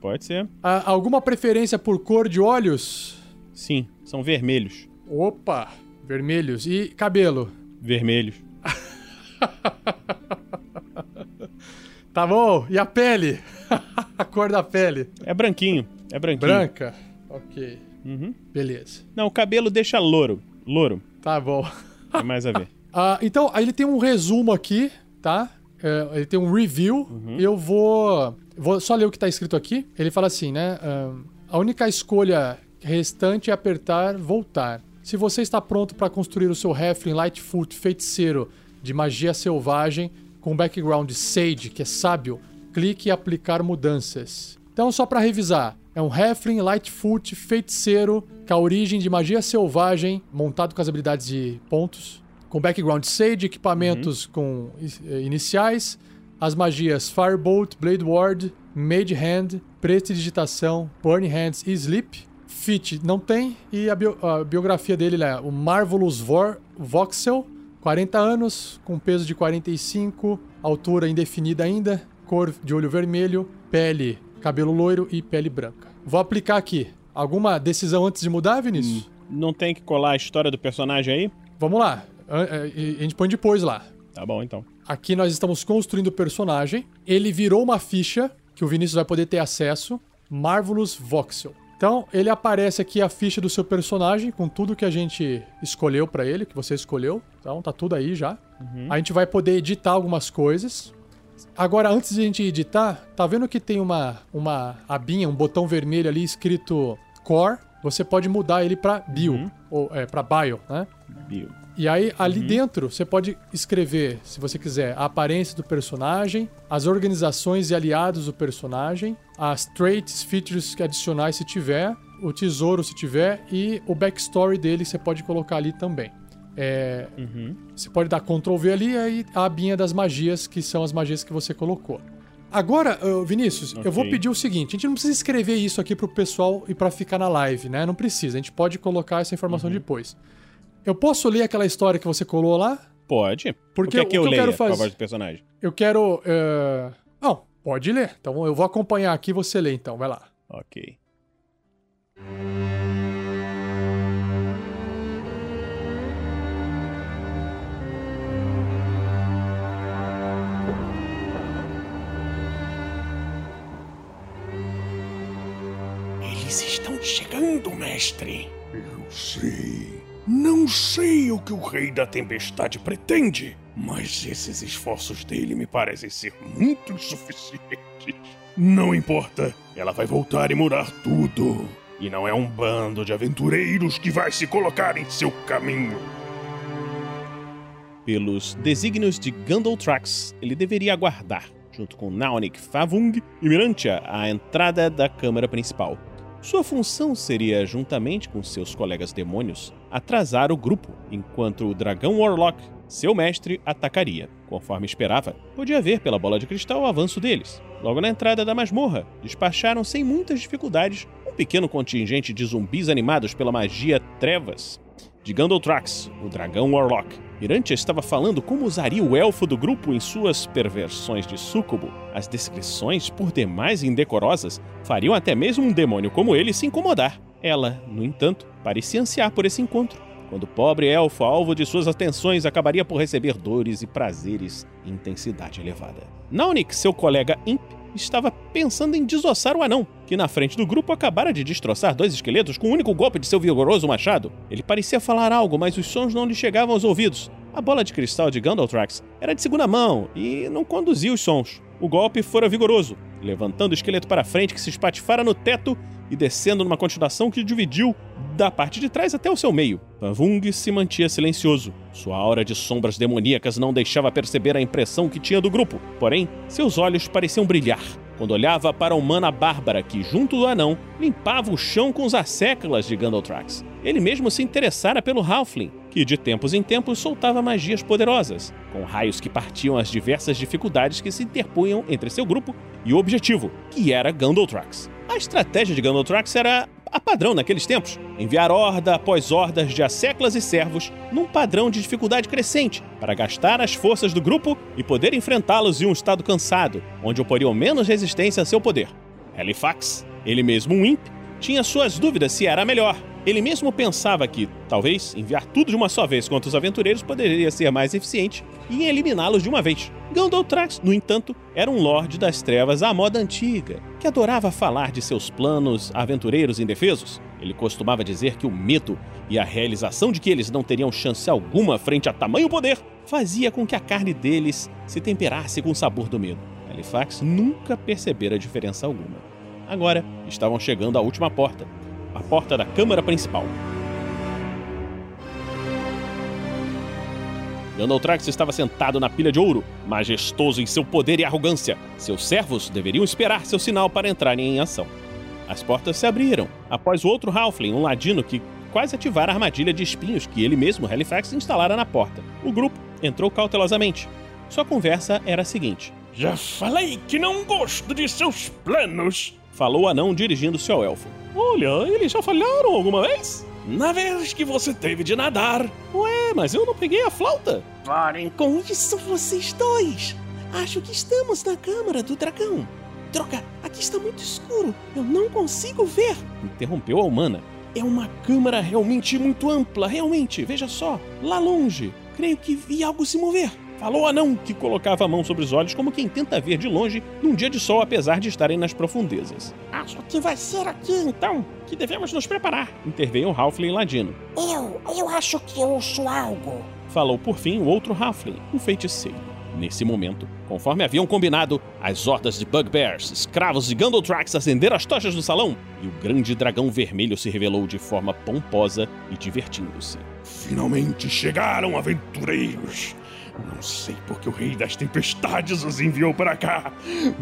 Pode ser. Ah, alguma preferência por cor de olhos? Sim, são vermelhos. Opa, vermelhos. E cabelo? Vermelhos. <laughs> tá bom. E a pele? <laughs> a cor da pele? É branquinho. É branquinho. Branca? Ok. Uhum. Beleza. Não, o cabelo deixa louro. Louro. Tá bom. <laughs> Tem mais a ver. Uh, então, aí ele tem um resumo aqui, tá? Uh, ele tem um review. Uhum. Eu vou, vou só ler o que está escrito aqui. Ele fala assim, né? Uh, a única escolha restante é apertar voltar. Se você está pronto para construir o seu Halfling Lightfoot feiticeiro de magia selvagem com background Sage, que é sábio, clique em aplicar mudanças. Então, só para revisar, é um Halfling Lightfoot feiticeiro com a origem de magia selvagem, montado com as habilidades de pontos, com background Sage, equipamentos uhum. com eh, iniciais, as magias Firebolt, Blade Ward, Mage Hand, Prestidigitação, Burn Hands e Sleep. Fit não tem, e a, bio, a biografia dele é o Marvelous Vor, Voxel, 40 anos, com peso de 45, altura indefinida ainda, cor de olho vermelho, pele, cabelo loiro e pele branca. Vou aplicar aqui. Alguma decisão antes de mudar, Vinícius? Hum, não tem que colar a história do personagem aí? Vamos lá. A gente põe depois lá. Tá bom, então. Aqui nós estamos construindo o personagem. Ele virou uma ficha que o Vinícius vai poder ter acesso. Marvelous Voxel. Então, ele aparece aqui a ficha do seu personagem com tudo que a gente escolheu para ele, que você escolheu. Então, tá tudo aí já. Uhum. A gente vai poder editar algumas coisas. Agora, antes de a gente editar, tá vendo que tem uma, uma abinha, um botão vermelho ali escrito Core? Você pode mudar ele para Bio, uhum. ou é, para Bio, né? Bio. E aí, ali uhum. dentro, você pode escrever, se você quiser, a aparência do personagem, as organizações e aliados do personagem, as traits, features adicionais se tiver, o tesouro se tiver e o backstory dele você pode colocar ali também. É, uhum. Você pode dar Ctrl V ali e aí a abinha das magias, que são as magias que você colocou. Agora, Vinícius, okay. eu vou pedir o seguinte: a gente não precisa escrever isso aqui pro pessoal e para ficar na live, né? Não precisa, a gente pode colocar essa informação uhum. depois. Eu posso ler aquela história que você colou lá? Pode. Porque o que, é que eu, eu leio quero fazer... a voz do personagem? Eu quero. Uh... Não, pode ler. Então eu vou acompanhar aqui você lê, então. Vai lá. Ok. Eles estão chegando, mestre. Eu sei. Não sei o que o Rei da Tempestade pretende, mas esses esforços dele me parecem ser muito insuficientes. Não importa, ela vai voltar e mudar tudo. E não é um bando de aventureiros que vai se colocar em seu caminho. Pelos desígnios de Gandaltrax, ele deveria aguardar, junto com Naunik Favung e Mirantia, a entrada da câmara principal. Sua função seria, juntamente com seus colegas demônios, atrasar o grupo, enquanto o dragão Warlock, seu mestre, atacaria. Conforme esperava, podia ver pela bola de cristal o avanço deles. Logo na entrada da masmorra, despacharam sem muitas dificuldades um pequeno contingente de zumbis animados pela magia Trevas de Gandaltrax, o dragão Warlock. Mirantia estava falando como usaria o elfo do grupo em suas perversões de súcubo. As descrições, por demais indecorosas, fariam até mesmo um demônio como ele se incomodar. Ela, no entanto, parecia ansiar por esse encontro, quando o pobre elfo, alvo de suas atenções, acabaria por receber dores e prazeres em intensidade elevada. Naunik, seu colega Imp, estava pensando em desossar o anão, que na frente do grupo acabara de destroçar dois esqueletos com o um único golpe de seu vigoroso machado. Ele parecia falar algo, mas os sons não lhe chegavam aos ouvidos. A bola de cristal de Gandaltrax era de segunda mão e não conduzia os sons. O golpe fora vigoroso, levantando o esqueleto para frente que se espatifara no teto e descendo numa continuação que dividiu da parte de trás até o seu meio. Pavung se mantia silencioso. Sua aura de sombras demoníacas não deixava perceber a impressão que tinha do grupo, porém, seus olhos pareciam brilhar quando olhava para a humana bárbara que, junto do anão, limpava o chão com os asseclas de Gandaltrax. Ele mesmo se interessara pelo Halfling, que de tempos em tempos soltava magias poderosas, com raios que partiam as diversas dificuldades que se interpunham entre seu grupo e o objetivo, que era Gandaltrax. A estratégia de Gandaltrax era a padrão naqueles tempos: enviar horda após hordas de asseclas e servos num padrão de dificuldade crescente, para gastar as forças do grupo e poder enfrentá-los em um estado cansado, onde oporiam menos resistência a seu poder. Halifax, ele mesmo um imp, tinha suas dúvidas se era melhor, ele mesmo pensava que, talvez, enviar tudo de uma só vez contra os aventureiros poderia ser mais eficiente e eliminá-los de uma vez. Gandaltrax, no entanto, era um lorde das trevas à moda antiga, que adorava falar de seus planos aventureiros indefesos. Ele costumava dizer que o medo e a realização de que eles não teriam chance alguma frente a tamanho poder fazia com que a carne deles se temperasse com o sabor do medo. Halifax nunca percebera diferença alguma. Agora estavam chegando à última porta, a porta da câmara principal. Gandaltrax estava sentado na pilha de ouro, majestoso em seu poder e arrogância. Seus servos deveriam esperar seu sinal para entrarem em ação. As portas se abriram, após o outro Halfling, um ladino que quase ativara a armadilha de espinhos que ele mesmo, Halifax, instalara na porta. O grupo entrou cautelosamente. Sua conversa era a seguinte: Já falei que não gosto de seus planos, falou o anão dirigindo-se ao elfo. Olha, eles já falharam alguma vez? Na vez que você teve de nadar. Ué, mas eu não peguei a flauta. Parem com isso, vocês dois. Acho que estamos na câmara do dragão. Droga, aqui está muito escuro. Eu não consigo ver. Interrompeu a humana. É uma câmara realmente muito ampla, realmente. Veja só, lá longe. Creio que vi algo se mover. Falou anão, que colocava a mão sobre os olhos como quem tenta ver de longe num dia de sol, apesar de estarem nas profundezas. Acho que vai ser aqui então que devemos nos preparar, interveio o Halfling ladino. Eu, eu acho que ouço algo. Falou por fim o outro Halfling, um feiticeiro. Nesse momento, conforme haviam combinado, as hordas de Bugbears, escravos de Gandaltrax acenderam as tochas do salão e o grande dragão vermelho se revelou de forma pomposa e divertindo-se. Finalmente chegaram, aventureiros! Não sei porque o Rei das Tempestades os enviou para cá,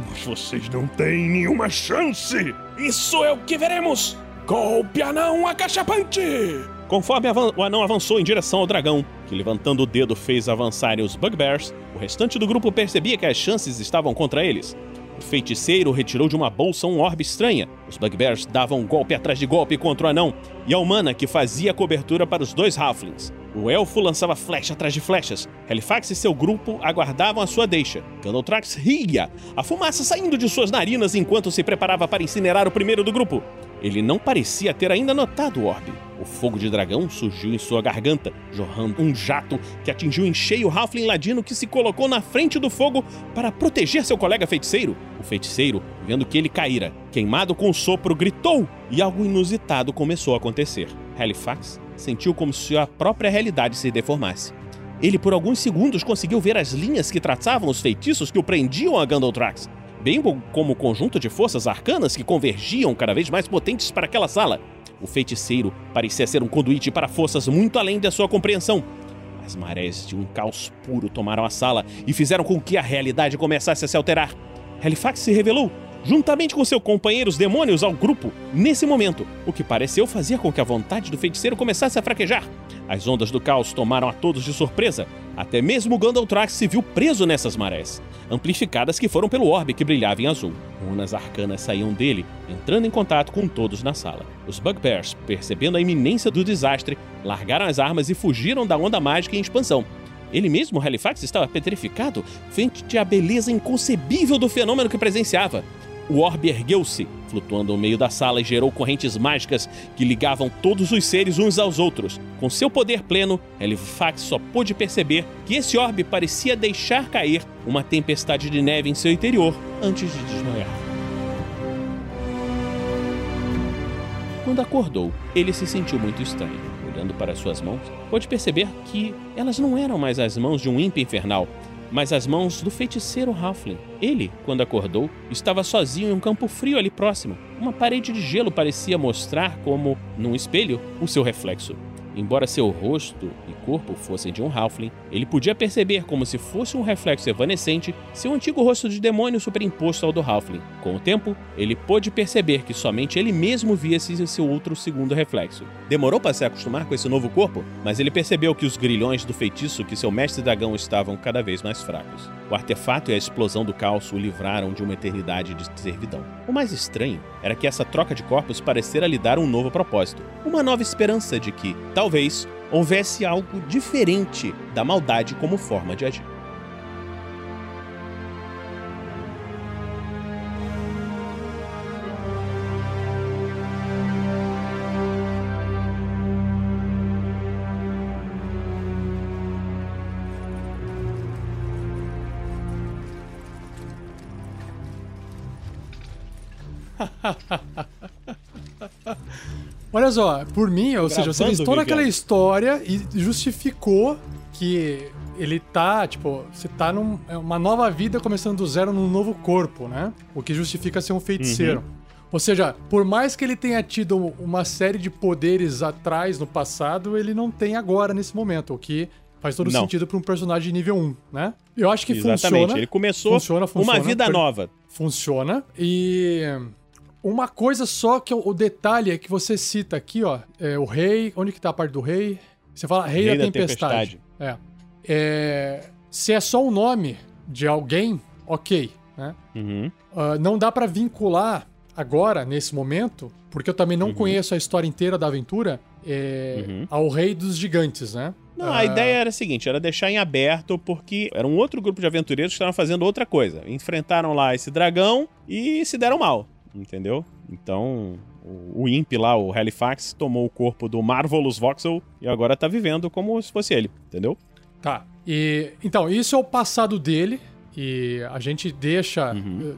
mas vocês não têm nenhuma chance! Isso é o que veremos! Golpe anão acachapante! Conforme o anão avançou em direção ao dragão, que levantando o dedo fez avançarem os Bugbears, o restante do grupo percebia que as chances estavam contra eles. O feiticeiro retirou de uma bolsa um orbe estranha. Os Bugbears davam golpe atrás de golpe contra o anão, e a humana que fazia cobertura para os dois Halflings. O elfo lançava flecha atrás de flechas. Halifax e seu grupo aguardavam a sua deixa. Gandaltrax ria, a fumaça saindo de suas narinas enquanto se preparava para incinerar o primeiro do grupo. Ele não parecia ter ainda notado o orbe. O fogo de dragão surgiu em sua garganta, jorrando um jato que atingiu em cheio o Halfling ladino que se colocou na frente do fogo para proteger seu colega feiticeiro. O feiticeiro, vendo que ele caíra, queimado com o sopro, gritou e algo inusitado começou a acontecer. Halifax sentiu como se a própria realidade se deformasse. Ele por alguns segundos conseguiu ver as linhas que traçavam os feitiços que o prendiam a Gandaltrax, bem como o conjunto de forças arcanas que convergiam cada vez mais potentes para aquela sala. O feiticeiro parecia ser um conduíte para forças muito além da sua compreensão. As marés de um caos puro tomaram a sala e fizeram com que a realidade começasse a se alterar. Halifax se revelou juntamente com seus companheiros demônios ao grupo, nesse momento, o que pareceu fazer com que a vontade do feiticeiro começasse a fraquejar. As ondas do caos tomaram a todos de surpresa. Até mesmo Gandaltrax se viu preso nessas marés, amplificadas que foram pelo orbe que brilhava em azul. Runas arcanas saíam dele, entrando em contato com todos na sala. Os Bugbears, percebendo a iminência do desastre, largaram as armas e fugiram da onda mágica em expansão. Ele mesmo, Halifax, estava petrificado frente à beleza inconcebível do fenômeno que presenciava. O orbe ergueu-se, flutuando no meio da sala e gerou correntes mágicas que ligavam todos os seres uns aos outros. Com seu poder pleno, Halifax só pôde perceber que esse orbe parecia deixar cair uma tempestade de neve em seu interior antes de desmaiar. Quando acordou, ele se sentiu muito estranho. Olhando para suas mãos, pôde perceber que elas não eram mais as mãos de um ímpio infernal, mas as mãos do feiticeiro Halfling. Ele, quando acordou, estava sozinho em um campo frio ali próximo. Uma parede de gelo parecia mostrar, como num espelho, o seu reflexo. Embora seu rosto e corpo fossem de um Halfling, ele podia perceber como se fosse um reflexo evanescente seu antigo rosto de demônio superimposto ao do Halfling. Com o tempo, ele pôde perceber que somente ele mesmo via-se seu outro segundo reflexo. Demorou para se acostumar com esse novo corpo, mas ele percebeu que os grilhões do feitiço que seu mestre dragão estavam cada vez mais fracos. O artefato e a explosão do caos o livraram de uma eternidade de servidão. O mais estranho era que essa troca de corpos parecera lhe dar um novo propósito, uma nova esperança de que, talvez, houvesse algo diferente da maldade como forma de agir. <laughs> <laughs> Olha só, por mim, ou seja, você fez toda aquela história e justificou que ele tá, tipo, você tá numa é nova vida começando do zero num novo corpo, né? O que justifica ser um feiticeiro. Uhum. Ou seja, por mais que ele tenha tido uma série de poderes atrás no passado, ele não tem agora nesse momento, o que faz todo não. sentido para um personagem de nível 1, né? Eu acho que Exatamente. funciona. Ele começou funciona, funciona, uma vida nova. Funciona. E uma coisa só que o, detalhe é que você cita aqui, ó, é o rei. Onde que tá a parte do rei? Você fala rei, rei da, da tempestade. tempestade. É. é. Se é só um nome de alguém, ok, né? Uhum. Uh, não dá para vincular agora, nesse momento, porque eu também não uhum. conheço a história inteira da aventura, é, uhum. ao rei dos gigantes, né? Não, a uh... ideia era a seguinte, era deixar em aberto, porque era um outro grupo de aventureiros que estavam fazendo outra coisa. Enfrentaram lá esse dragão e se deram mal entendeu? Então, o, o Imp lá, o Halifax, tomou o corpo do Marvelous Voxel e agora tá vivendo como se fosse ele, entendeu? Tá. E então, isso é o passado dele e a gente deixa uhum.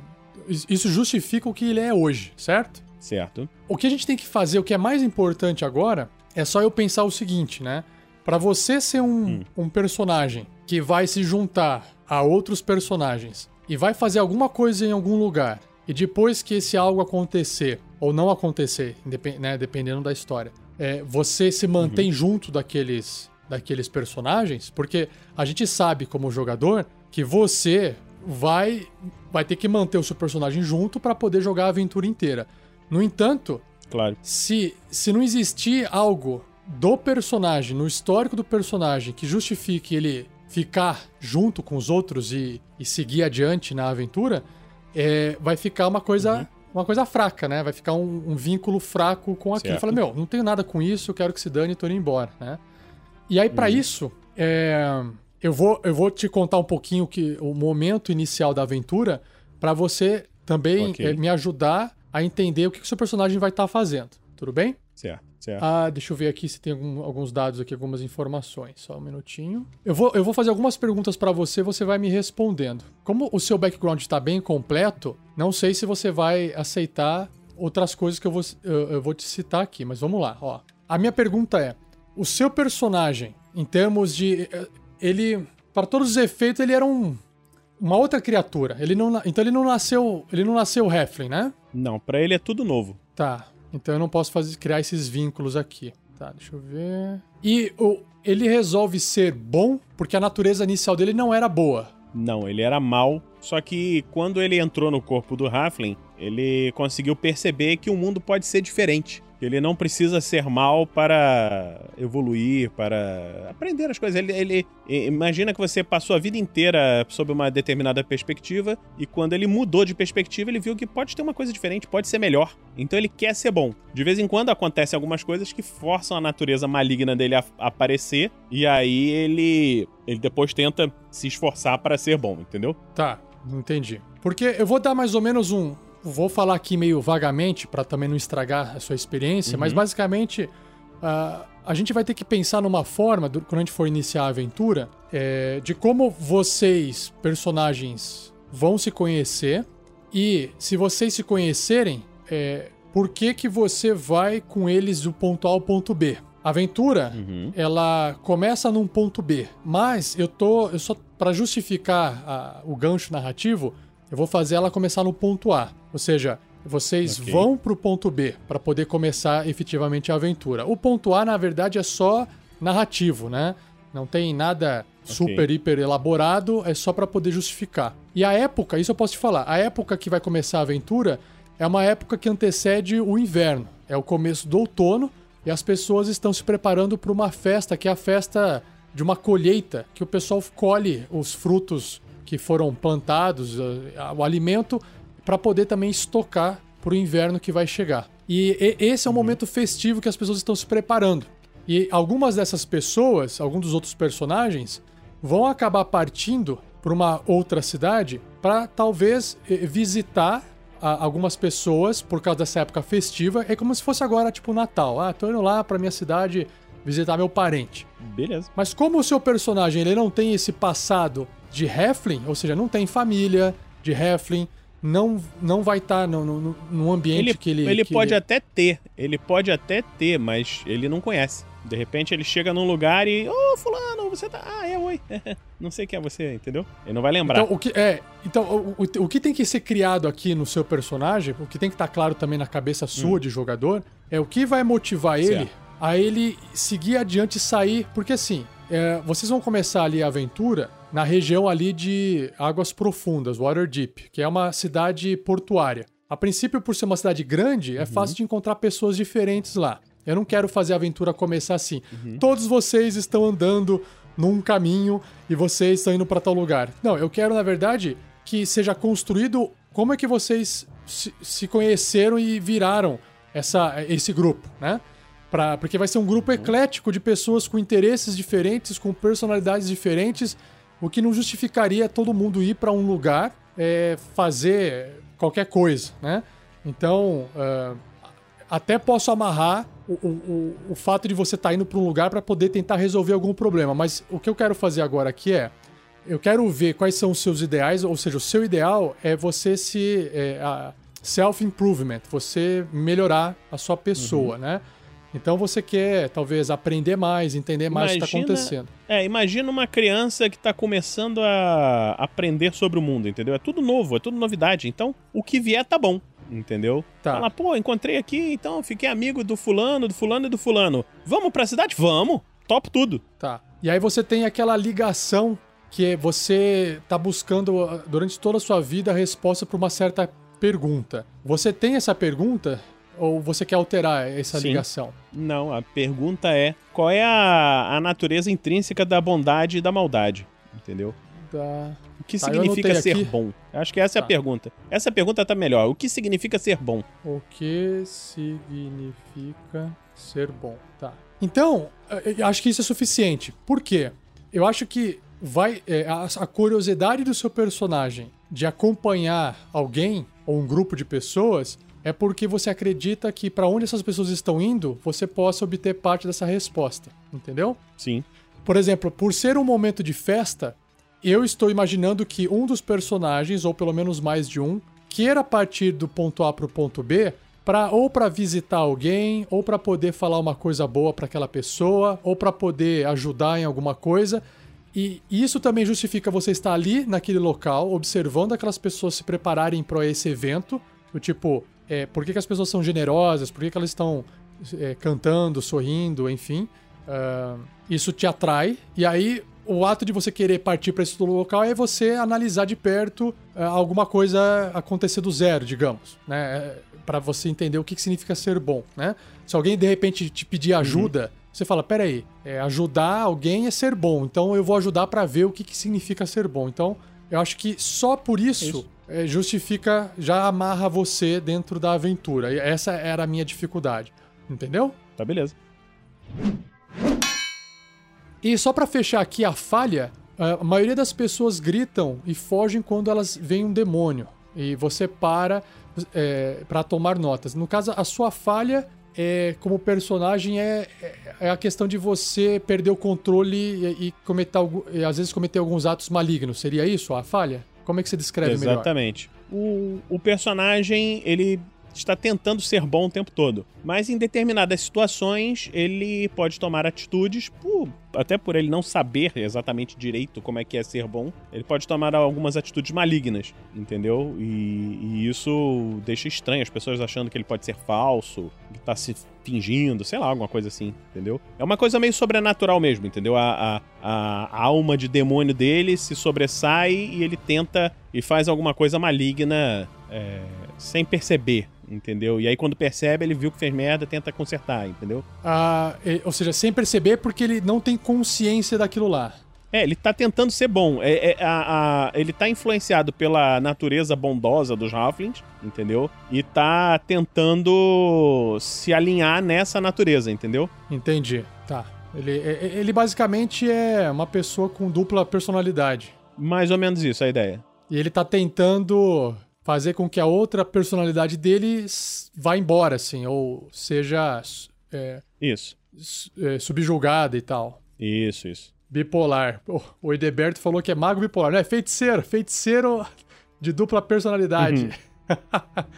Eh, isso justifica o que ele é hoje, certo? Certo. O que a gente tem que fazer, o que é mais importante agora, é só eu pensar o seguinte, né? Para você ser um, hum. um personagem que vai se juntar a outros personagens e vai fazer alguma coisa em algum lugar e depois que esse algo acontecer, ou não acontecer, né, dependendo da história, é, você se mantém uhum. junto daqueles, daqueles personagens, porque a gente sabe, como jogador, que você vai, vai ter que manter o seu personagem junto para poder jogar a aventura inteira. No entanto, claro. se, se não existir algo do personagem, no histórico do personagem, que justifique ele ficar junto com os outros e, e seguir adiante na aventura, é, vai ficar uma coisa. Uhum. Uma coisa fraca, né? Vai ficar um, um vínculo fraco com aquilo. Fala, meu, não tenho nada com isso, eu quero que se dane e tô indo embora, né? E aí, para uhum. isso, é, eu, vou, eu vou te contar um pouquinho que, o momento inicial da aventura para você também okay. é, me ajudar a entender o que, que o seu personagem vai estar tá fazendo. Tudo bem? Certo. Certo. Ah, deixa eu ver aqui se tem algum, alguns dados aqui, algumas informações. Só um minutinho. Eu vou, eu vou fazer algumas perguntas para você, você vai me respondendo. Como o seu background está bem completo, não sei se você vai aceitar outras coisas que eu vou, eu, eu vou te citar aqui, mas vamos lá. Ó. A minha pergunta é: o seu personagem, em termos de. Eh, ele. Para todos os efeitos, ele era um, uma outra criatura. Ele não, então ele não nasceu. Ele não nasceu Heflin, né? Não, para ele é tudo novo. Tá. Então eu não posso fazer, criar esses vínculos aqui. Tá, deixa eu ver. E o, ele resolve ser bom porque a natureza inicial dele não era boa. Não, ele era mal. Só que quando ele entrou no corpo do Halfling, ele conseguiu perceber que o mundo pode ser diferente. Ele não precisa ser mal para evoluir, para aprender as coisas. Ele, ele, imagina que você passou a vida inteira sob uma determinada perspectiva e quando ele mudou de perspectiva, ele viu que pode ter uma coisa diferente, pode ser melhor. Então ele quer ser bom. De vez em quando acontecem algumas coisas que forçam a natureza maligna dele a aparecer e aí ele ele depois tenta se esforçar para ser bom, entendeu? Tá, entendi. Porque eu vou dar mais ou menos um, vou falar aqui meio vagamente para também não estragar a sua experiência, uhum. mas basicamente uh, a gente vai ter que pensar numa forma, quando a gente for iniciar a aventura, é, de como vocês, personagens, vão se conhecer e se vocês se conhecerem, é, por que que você vai com eles do ponto A ao ponto B? A aventura, uhum. ela começa num ponto B, mas eu tô, eu só para justificar a, o gancho narrativo, eu vou fazer ela começar no ponto A. Ou seja, vocês okay. vão para o ponto B para poder começar efetivamente a aventura. O ponto A, na verdade, é só narrativo, né? Não tem nada super, okay. hiper elaborado, é só para poder justificar. E a época, isso eu posso te falar, a época que vai começar a aventura é uma época que antecede o inverno. É o começo do outono e as pessoas estão se preparando para uma festa, que é a festa de uma colheita, que o pessoal colhe os frutos que foram plantados, o alimento para poder também estocar para o inverno que vai chegar. E, esse é o uhum. momento festivo que as pessoas estão se preparando. E algumas dessas pessoas, alguns dos outros personagens, vão acabar partindo para uma outra cidade para talvez eh, visitar algumas pessoas por causa dessa época festiva. É como se fosse agora, tipo, Natal. Ah, tô indo lá para minha cidade visitar meu parente. Beleza. Mas como o seu personagem ele não tem esse passado de Heflin, ou seja, não tem família de Heflin, não, não vai estar tá no, no, no, ambiente ele, que ele. Ele que pode ele... até ter, ele pode até ter, mas ele não conhece. De repente ele chega num lugar e. Ô, oh, Fulano, você tá. Ah, é, oi. <laughs> não sei quem é você, entendeu? Ele não vai lembrar. Então, o que, é, então o, o, o que tem que ser criado aqui no seu personagem, o que tem que estar tá claro também na cabeça sua hum. de jogador, é o que vai motivar certo. ele a ele seguir adiante e sair. Porque assim, é, vocês vão começar ali a aventura na região ali de Águas Profundas, Waterdeep, que é uma cidade portuária. A princípio, por ser uma cidade grande, é uhum. fácil de encontrar pessoas diferentes lá. Eu não quero fazer a aventura começar assim. Uhum. Todos vocês estão andando num caminho e vocês estão indo para tal lugar. Não, eu quero, na verdade, que seja construído como é que vocês se, se conheceram e viraram essa, esse grupo, né? Pra, porque vai ser um grupo eclético de pessoas com interesses diferentes, com personalidades diferentes o que não justificaria todo mundo ir para um lugar é, fazer qualquer coisa, né? Então, uh, até posso amarrar o, o, o, fato de você estar tá indo para um lugar para poder tentar resolver algum problema, mas o que eu quero fazer agora aqui é eu quero ver quais são os seus ideais, ou seja, o seu ideal é você se é, self-improvement, você melhorar a sua pessoa, uhum. né? Então você quer, talvez, aprender mais, entender mais imagina, o que está acontecendo. É, imagina uma criança que está começando a aprender sobre o mundo, entendeu? É tudo novo, é tudo novidade. Então, o que vier tá bom, entendeu? Tá. Fala, pô, encontrei aqui, então fiquei amigo do fulano, do fulano e do fulano. Vamos pra cidade? Vamos! Top tudo. Tá. E aí você tem aquela ligação que você tá buscando ah, durante toda a sua vida a resposta para uma certa pergunta. Você tem essa pergunta ou você quer alterar essa Sim. ligação? Não, a pergunta é: qual é a, a natureza intrínseca da bondade e da maldade? Entendeu? Da... O que tá, significa ser aqui. bom? Acho que essa tá. é a tá. pergunta. Essa pergunta tá melhor. O que significa ser bom? O que significa ser bom? Tá. Então, eu acho que isso é suficiente. Por quê? Eu acho que vai é, a, a curiosidade do seu personagem de acompanhar alguém ou um grupo de pessoas é porque você acredita que para onde essas pessoas estão indo, você possa obter parte dessa resposta, entendeu? Sim. Por exemplo, por ser um momento de festa, eu estou imaginando que um dos personagens, ou pelo menos mais de um, queira partir do ponto A para o ponto B para ou para visitar alguém, ou para poder falar uma coisa boa para aquela pessoa, ou para poder ajudar em alguma coisa. E isso também justifica você estar ali naquele local, observando aquelas pessoas se prepararem para esse evento. Do tipo, é, por que, que, as pessoas são generosas, por que, que elas estão é, cantando, sorrindo, enfim. Uh, isso te atrai, e aí o ato de você querer partir para esse local é você analisar de perto é, alguma coisa acontecer do zero, digamos, né? É, para você entender o que, que significa ser bom, né? Se alguém de repente te pedir ajuda, uhum. você fala, peraí, é, ajudar alguém é ser bom, então eu vou ajudar para ver o que, que significa ser bom. Então, eu acho que só por isso, isso. É, justifica, já amarra você dentro da aventura. E essa era a minha dificuldade, entendeu? Tá beleza. E só para fechar aqui a falha, a maioria das pessoas gritam e fogem quando elas veem um demônio. E você para é, para tomar notas. No caso, a sua falha é, como personagem é, é a questão de você perder o controle e, e cometer, e às vezes cometer alguns atos malignos. Seria isso a falha? Como é que você descreve Exatamente. melhor? Exatamente. O, o personagem, ele está tentando ser bom o tempo todo. Mas em determinadas situações ele pode tomar atitudes, por, até por ele não saber exatamente direito como é que é ser bom, ele pode tomar algumas atitudes malignas, entendeu? E, e isso deixa estranho as pessoas achando que ele pode ser falso, que está se fingindo, sei lá, alguma coisa assim, entendeu? É uma coisa meio sobrenatural mesmo, entendeu? A, a, a alma de demônio dele se sobressai e ele tenta e faz alguma coisa maligna é, sem perceber, entendeu? E aí quando percebe, ele viu que fez merda, tenta consertar, entendeu? Ah, ou seja, sem perceber porque ele não tem consciência daquilo lá. É, ele tá tentando ser bom. É, é a, a, ele tá influenciado pela natureza bondosa dos Halflings, entendeu? E tá tentando se alinhar nessa natureza, entendeu? Entendi. Tá. Ele, é, é, ele basicamente é uma pessoa com dupla personalidade. Mais ou menos isso, a ideia. E ele tá tentando fazer com que a outra personalidade dele vá embora, assim, ou seja. É, isso. É, subjugada e tal. Isso, isso. Bipolar. o Edeberto falou que é mago bipolar. Não, é feiticeiro. Feiticeiro de dupla personalidade. Uhum. <laughs>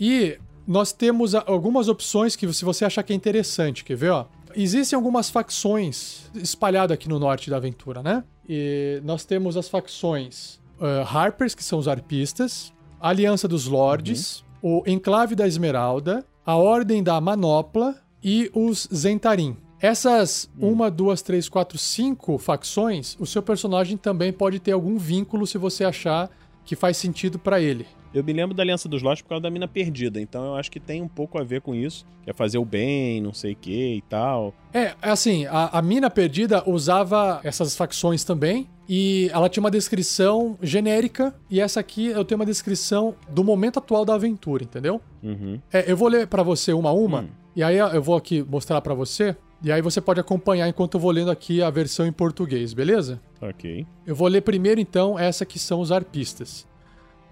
e nós temos algumas opções que se você achar que é interessante, quer ver, ó? Existem algumas facções espalhadas aqui no norte da aventura, né? E nós temos as facções uh, Harpers, que são os arpistas, a Aliança dos Lords, uhum. o Enclave da Esmeralda, a Ordem da Manopla e os Zentarim. Essas uhum. uma, duas, três, quatro, cinco facções, o seu personagem também pode ter algum vínculo se você achar que faz sentido para ele. Eu me lembro da Aliança dos Lost por causa da mina perdida, então eu acho que tem um pouco a ver com isso. Que é fazer o bem, não sei o que e tal. É, assim, a, a mina perdida usava essas facções também. E ela tinha uma descrição genérica, e essa aqui eu tenho uma descrição do momento atual da aventura, entendeu? Uhum. É, eu vou ler para você uma a uma, uhum. e aí eu vou aqui mostrar para você, e aí você pode acompanhar enquanto eu vou lendo aqui a versão em português, beleza? Ok. Eu vou ler primeiro então essa que são os arpistas.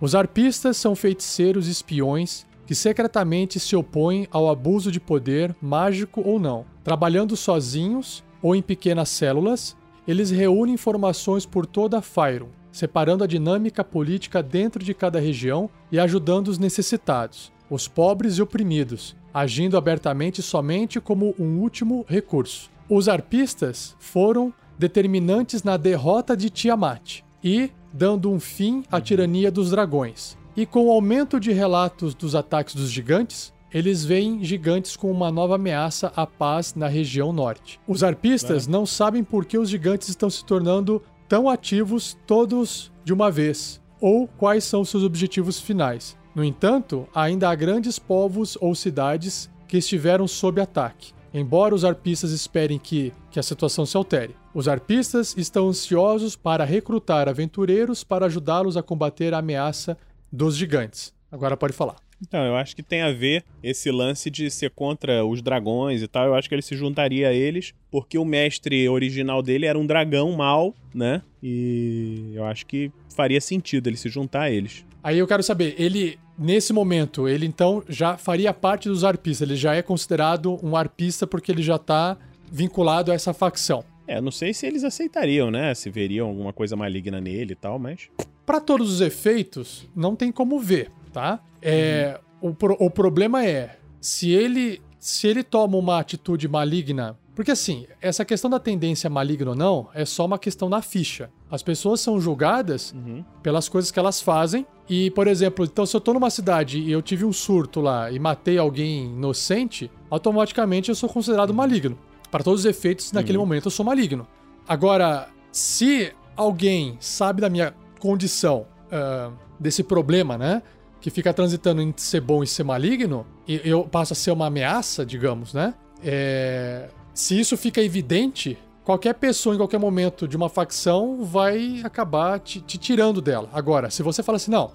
Os arpistas são feiticeiros espiões que secretamente se opõem ao abuso de poder, mágico ou não. Trabalhando sozinhos ou em pequenas células, eles reúnem informações por toda a Fyron, separando a dinâmica política dentro de cada região e ajudando os necessitados, os pobres e oprimidos, agindo abertamente somente como um último recurso. Os arpistas foram determinantes na derrota de Tiamat e, dando um fim à tirania dos dragões. E com o aumento de relatos dos ataques dos gigantes, eles veem gigantes com uma nova ameaça à paz na região norte. Os arpistas é. não sabem por que os gigantes estão se tornando tão ativos todos de uma vez, ou quais são seus objetivos finais. No entanto, ainda há grandes povos ou cidades que estiveram sob ataque, embora os arpistas esperem que, que a situação se altere. Os arpistas estão ansiosos para recrutar aventureiros para ajudá-los a combater a ameaça dos gigantes. Agora pode falar. Então, eu acho que tem a ver esse lance de ser contra os dragões e tal. Eu acho que ele se juntaria a eles, porque o mestre original dele era um dragão mau, né? E eu acho que faria sentido ele se juntar a eles. Aí eu quero saber, ele, nesse momento, ele então já faria parte dos arpistas, ele já é considerado um arpista porque ele já tá vinculado a essa facção. É, não sei se eles aceitariam, né? Se veriam alguma coisa maligna nele e tal, mas. Para todos os efeitos, não tem como ver, tá? É, uhum. o, pro, o problema é se ele se ele toma uma atitude maligna. Porque assim, essa questão da tendência maligna ou não é só uma questão na ficha. As pessoas são julgadas uhum. pelas coisas que elas fazem. E, por exemplo, então se eu tô numa cidade e eu tive um surto lá e matei alguém inocente, automaticamente eu sou considerado maligno Para todos os efeitos, naquele uhum. momento eu sou maligno. Agora, se alguém sabe da minha condição, uh, desse problema, né? Que fica transitando entre ser bom e ser maligno, e eu passo a ser uma ameaça, digamos, né? É... Se isso fica evidente, qualquer pessoa em qualquer momento de uma facção vai acabar te, te tirando dela. Agora, se você fala assim, não,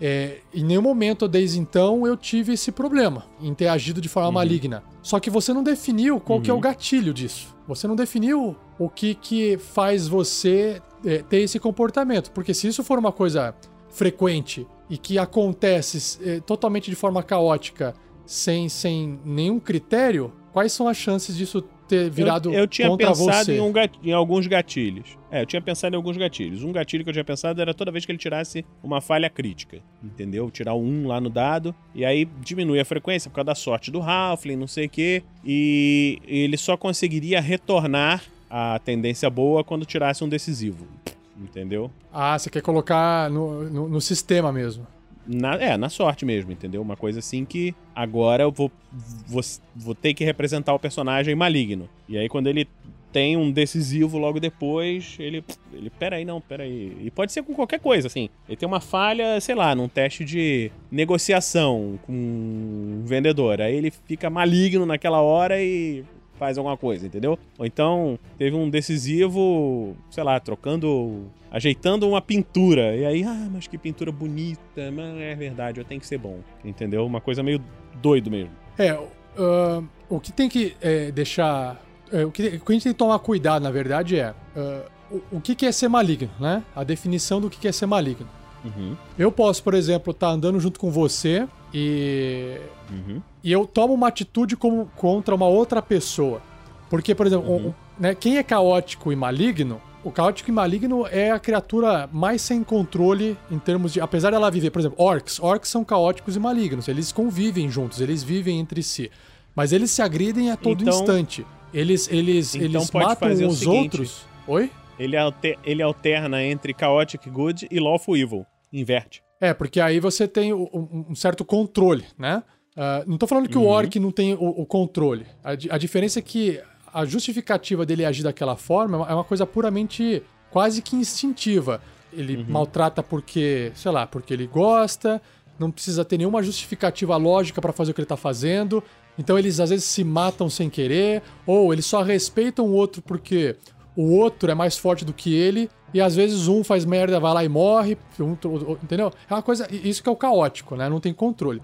é, em nenhum momento desde então eu tive esse problema em ter agido de forma uhum. maligna. Só que você não definiu qual uhum. que é o uhum. gatilho disso. Você não definiu o que que faz você é, ter esse comportamento. Porque se isso for uma coisa frequente e que acontece é, totalmente de forma caótica, sem, sem nenhum critério, quais são as chances disso ter virado eu, eu tinha contra pensado você. Em, um gat... em alguns gatilhos. É, eu tinha pensado em alguns gatilhos. Um gatilho que eu tinha pensado era toda vez que ele tirasse uma falha crítica, entendeu? Tirar um lá no dado, e aí diminui a frequência por causa da sorte do Halfling, não sei o quê, e ele só conseguiria retornar a tendência boa quando tirasse um decisivo, entendeu? Ah, você quer colocar no, no, no sistema mesmo. Na, é, na sorte mesmo, entendeu? Uma coisa assim que agora eu vou, vou, vou ter que representar o personagem maligno. E aí quando ele tem um decisivo logo depois, ele. Ele. Peraí, não, peraí. E pode ser com qualquer coisa, assim. Ele tem uma falha, sei lá, num teste de negociação com um vendedor. Aí ele fica maligno naquela hora e faz alguma coisa, entendeu? Ou então teve um decisivo, sei lá, trocando ajeitando uma pintura. E aí, ah, mas que pintura bonita. Mas é verdade, eu tenho que ser bom. Entendeu? Uma coisa meio doido mesmo. É, uh, o que tem que é, deixar. É, o, que, o, que, a gente tem que tomar cuidado, na verdade, é. Uh, o, o que, que é ser maligno, né? A definição do que, que é ser maligno. Uhum. Eu posso, por exemplo, estar tá andando junto com você e. Uhum. E eu tomo uma atitude como, contra uma outra pessoa. Porque, por exemplo, uhum. um, né, quem é caótico e maligno, o caótico e maligno é a criatura mais sem controle em termos de. Apesar dela viver, por exemplo, orcs. Orcs são caóticos e malignos. Eles convivem juntos, eles vivem entre si. Mas eles se agridem a todo então, instante. Eles, eles, então eles matam os seguinte, outros. Oi? Ele, alter, ele alterna entre chaotic good e lawful evil. Inverte. É, porque aí você tem um, certo controle, né? Uh, não tô falando que uhum. o orc não tem o, o controle. A, a diferença é que a justificativa dele agir daquela forma é uma coisa puramente quase que instintiva. Ele uhum. maltrata porque, sei lá, porque ele gosta, não precisa ter nenhuma justificativa lógica para fazer o que ele tá fazendo. Então eles às vezes se matam sem querer, ou eles só respeitam o outro porque o outro é mais forte do que ele, e às vezes um faz merda, vai lá e morre, um, entendeu? É uma coisa, isso que é o caótico, né? Não tem controle.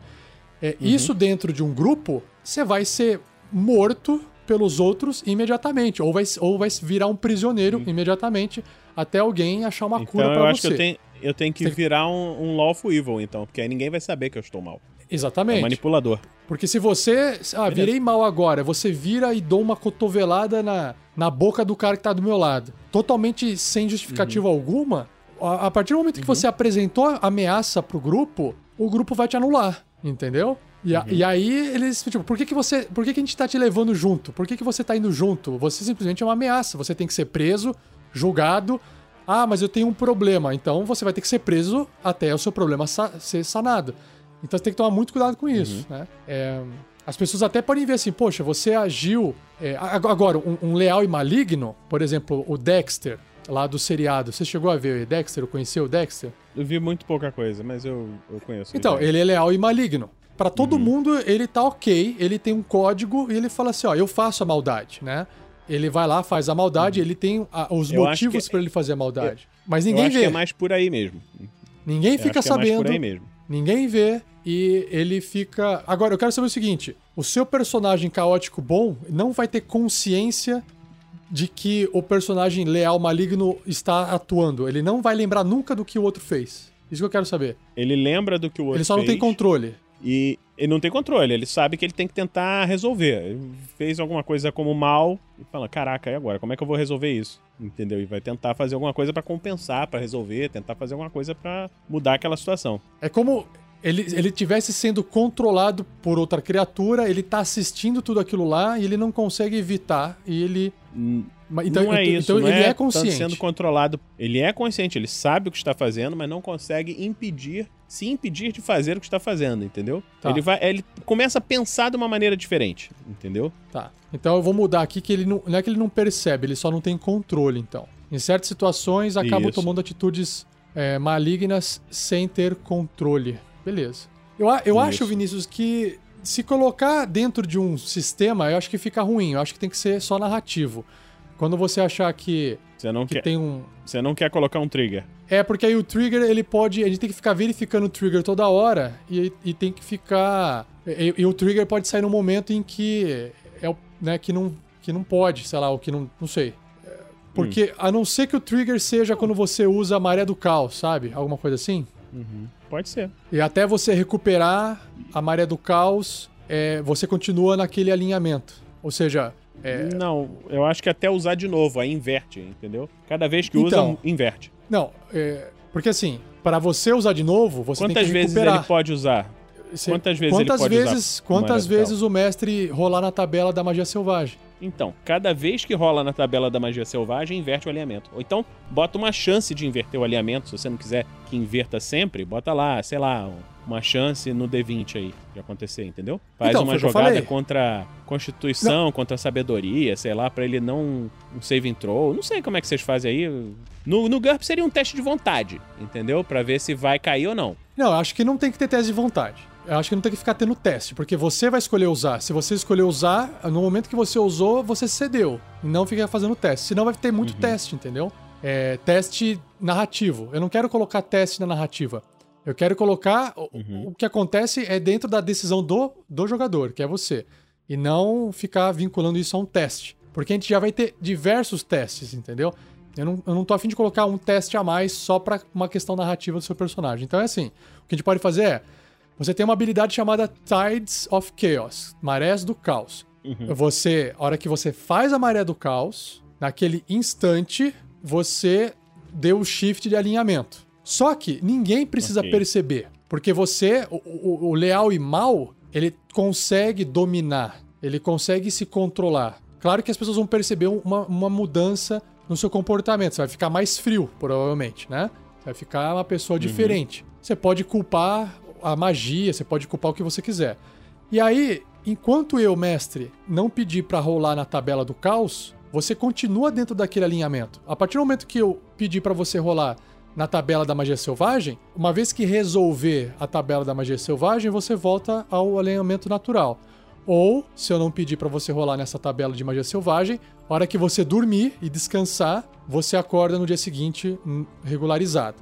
É, uhum. Isso dentro de um grupo, você vai ser morto pelos outros imediatamente, ou vai, ou vai virar um prisioneiro imediatamente até alguém achar uma então, cura para você. Eu acho que eu tenho, eu tenho que virar um, um lawful evil, então, porque aí ninguém vai saber que eu estou mal. Exatamente. É manipulador. Porque se você. Ah, virei mal agora, você vira e dou uma cotovelada na, na boca do cara que tá do meu lado. Totalmente sem justificativa uhum. alguma. A, a, partir do momento uhum. que você apresentou a ameaça pro grupo, o grupo vai te anular. Entendeu? E, a, uhum. e, aí eles, tipo, por que, que você. Por que, que a gente tá te levando junto? Por que, que você tá indo junto? Você simplesmente é uma ameaça. Você tem que ser preso, julgado. Ah, mas eu tenho um problema. Então você vai ter que ser preso até o seu problema sa ser sanado. Então você tem que tomar muito cuidado com isso, uhum. né? É, as pessoas até podem ver assim, poxa, você agiu. É, agora, um, um, leal e maligno, por exemplo, o Dexter, lá do seriado. Você chegou a ver o Dexter? Ou conheceu o Dexter? Eu vi muito pouca coisa, mas eu, eu conheço. Então, ele é leal e maligno para todo uhum. mundo ele tá ok, ele tem um código e ele fala assim, ó, eu faço a maldade, né? Ele vai lá, faz a maldade, uhum. ele tem a, os eu motivos para ele fazer a maldade. Eu, Mas ninguém vê. é mais por aí mesmo. Ninguém eu fica sabendo. É ninguém vê e ele fica. Agora, eu quero saber o seguinte: o seu personagem caótico bom não vai ter consciência de que o personagem leal maligno está atuando. Ele não vai lembrar nunca do que o outro fez. Isso que eu quero saber. Ele lembra do que o outro fez. Ele só fez. não tem controle. E ele não tem controle, ele sabe que ele tem que tentar resolver. Ele fez alguma coisa como mal e fala: Caraca, e agora? Como é que eu vou resolver isso? Entendeu? E vai tentar fazer alguma coisa para compensar, para resolver, tentar fazer alguma coisa para mudar aquela situação. É como ele, ele tivesse sendo controlado por outra criatura, ele tá assistindo tudo aquilo lá e ele não consegue evitar e ele. Então, não é então, isso, então não ele é, é consciente. sendo controlado. Ele é consciente, ele sabe o que está fazendo, mas não consegue impedir se impedir de fazer o que está fazendo, entendeu? Tá. Ele vai, ele começa a pensar de uma maneira diferente, entendeu? Tá. Então eu vou mudar aqui que ele não, não é que ele não percebe, ele só não tem controle, então. Em certas situações acaba tomando atitudes é, malignas sem ter controle. Beleza. Eu, eu acho, Vinícius, que se colocar dentro de um sistema, eu acho que fica ruim. Eu acho que tem que ser só narrativo. Quando você achar que, você não que quer, tem um. Você não quer colocar um trigger. É, porque aí o trigger, ele pode. A gente tem que ficar verificando o trigger toda hora e, e tem que ficar. E, e, o trigger pode sair no momento em que. É, né, que não, que não pode, sei lá, o que não. Não sei. Porque hum. a não ser que o trigger seja quando você usa a maré do caos, sabe? Alguma coisa assim? Uhum. Pode ser. E até você recuperar a maré do caos, é, você continua naquele alinhamento. Ou seja, é... Não, eu acho que até usar de novo, aí inverte, entendeu? Cada vez que então, usa, inverte. Não, é... porque assim, para você usar de novo, você Quantas tem que recuperar. Quantas vezes ele pode usar? Quantas vezes quantas ele pode vezes, usar? Quantas vezes o mestre rolar na tabela da magia selvagem? Então, cada vez que rola na tabela da magia selvagem, inverte o alinhamento. Ou então, bota uma chance de inverter o alinhamento. Se você não quiser que inverta sempre, bota lá, sei lá, uma chance no D20 aí de acontecer, entendeu? Faz então, uma jogada contra Constituição, não. contra Sabedoria, sei lá, para ele não um save throw. Não sei como é que vocês fazem aí. No, no GURP seria um teste de vontade, entendeu? Para ver se vai cair ou não. Não, acho que não tem que ter teste de vontade. Eu acho que não tem que ficar tendo teste, porque você vai escolher usar. Se você escolher usar, no momento que você usou, você cedeu. E não fica fazendo teste. Senão vai ter muito uhum. teste, entendeu? É, teste narrativo. Eu não quero colocar teste na narrativa. Eu quero colocar. Uhum. O, o que acontece é dentro da decisão do, do jogador, que é você. E não ficar vinculando isso a um teste. Porque a gente já vai ter diversos testes, entendeu? Eu não, eu não tô afim de colocar um teste a mais só para uma questão narrativa do seu personagem. Então é assim: o que a gente pode fazer é você tem uma habilidade chamada Tides of Chaos, marés do caos. Uhum. Você, a hora que você faz a maré do caos, naquele instante, você deu o shift de alinhamento. Só que ninguém precisa okay. perceber, porque você, o, o, o leal e mal, ele consegue dominar, ele consegue se controlar. Claro que as pessoas vão perceber uma, uma mudança no seu comportamento. Você vai ficar mais frio, provavelmente, né? Você vai ficar uma pessoa uhum. diferente. Você pode culpar a magia, você pode culpar o que você quiser. E aí, enquanto eu, mestre, não pedir para rolar na tabela do caos, você continua dentro daquele alinhamento. A partir do momento que eu pedir para você rolar na tabela da magia selvagem, uma vez que resolver a tabela da magia selvagem, você volta ao alinhamento natural. Ou, se eu não pedir para você rolar nessa tabela de magia selvagem, a hora que você dormir e descansar, você acorda no dia seguinte hum, regularizado.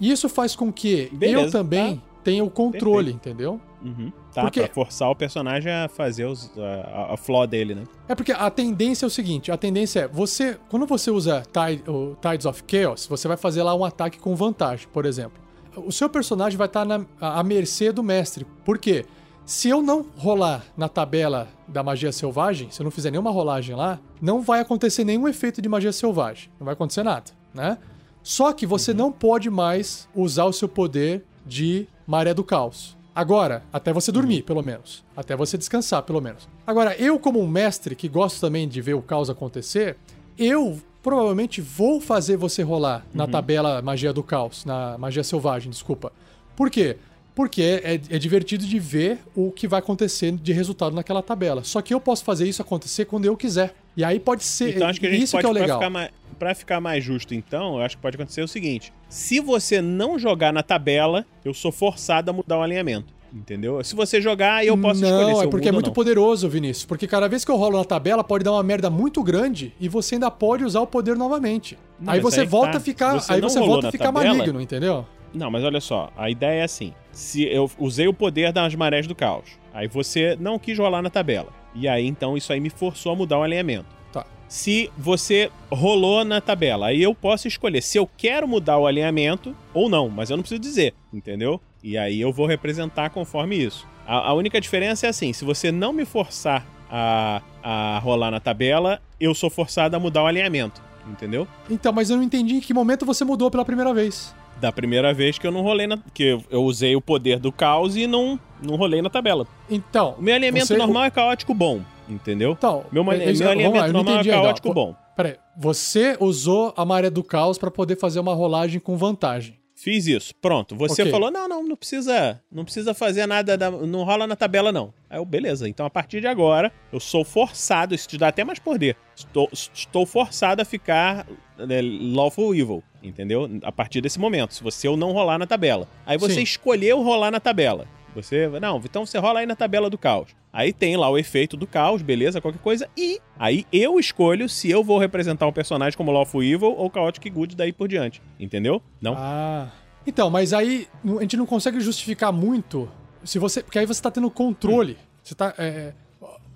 E isso faz com que Beleza, eu também tá tenha o controle, Perfeito. entendeu? Uhum. Tá, porque... pra forçar o personagem a fazer os, a, a flaw dele, né? É porque a tendência é o seguinte, a tendência é, você, quando você usa Tide, o Tides of Chaos, você vai fazer lá um ataque com vantagem, por exemplo. O seu personagem vai estar tá na, à mercê do mestre. Por quê? Se eu não rolar na tabela da magia selvagem, se eu não fizer nenhuma rolagem lá, não vai acontecer nenhum efeito de magia selvagem. Não vai acontecer nada, né? Só que você uhum. não pode mais usar o seu poder de maré do caos. Agora, até você dormir, pelo menos. Até você descansar, pelo menos. Agora, eu, como um mestre que gosto também de ver o caos acontecer, eu provavelmente vou fazer você rolar uhum. na tabela magia do caos, na magia selvagem, desculpa. Por quê? Porque é, é, divertido de ver o que vai acontecer de resultado naquela tabela. Só que eu posso fazer isso acontecer quando eu quiser. E aí pode ser. Então acho que a gente isso pode, que é o legal. Ficar mais, pra ficar mais justo, então, eu acho que pode acontecer o seguinte: se você não jogar na tabela, eu sou forçado a mudar o alinhamento. Entendeu? Se você jogar, eu posso não, escolher. Não, é porque é muito poderoso, Vinícius. Porque cada vez que eu rolo na tabela, pode dar uma merda muito grande e você ainda pode usar o poder novamente. Não, aí você aí volta tá. a ficar. Você aí você volta a ficar tabela, maligno, entendeu? Não, mas olha só, a ideia é assim: se eu usei o poder das marés do caos, aí você não quis rolar na tabela. E aí então isso aí me forçou a mudar o alinhamento se você rolou na tabela. Aí eu posso escolher se eu quero mudar o alinhamento ou não, mas eu não preciso dizer, entendeu? E aí eu vou representar conforme isso. A, a única diferença é assim: se você não me forçar a, a rolar na tabela, eu sou forçado a mudar o alinhamento, entendeu? Então, mas eu não entendi em que momento você mudou pela primeira vez. Da primeira vez que eu não rolei na. que eu usei o poder do caos e não, não rolei na tabela. Então. O meu alinhamento você... normal é caótico bom. Entendeu? Então, meu, meu alinhamento lá, normal é caótico bom. Peraí, você usou a maré do caos para poder fazer uma rolagem com vantagem. Fiz isso. Pronto. Você okay. falou: não, não, não precisa. Não precisa fazer nada. Da, não rola na tabela, não. Aí eu, beleza. Então, a partir de agora, eu sou forçado. Isso te dá até mais poder. Estou, estou forçado a ficar né, Lawful Evil. Entendeu? A partir desse momento. Se você eu não rolar na tabela. Aí você Sim. escolheu rolar na tabela. Você. Não, então você rola aí na tabela do caos. Aí tem lá o efeito do caos, beleza, qualquer coisa. E aí eu escolho se eu vou representar um personagem como Lawful Evil ou Chaotic Good daí por diante. Entendeu? Não? Ah. Então, mas aí a gente não consegue justificar muito se você. Porque aí você tá tendo controle. Hum. Você tá. É,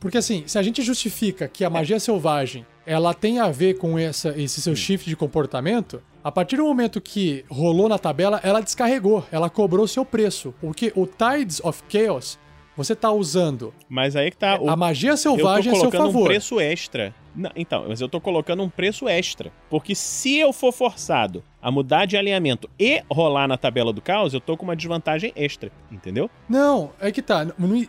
porque assim, se a gente justifica que a magia selvagem ela tem a ver com essa, esse seu shift de comportamento, a partir do momento que rolou na tabela, ela descarregou, ela cobrou seu preço. Porque o Tides of Chaos você tá usando. Mas aí que tá. O... A magia selvagem é seu favor. um preço extra. Não, então, mas eu tô colocando um preço extra. Porque se eu for forçado a mudar de alinhamento e rolar na tabela do caos, eu tô com uma desvantagem extra, entendeu? Não, é que tá. Não,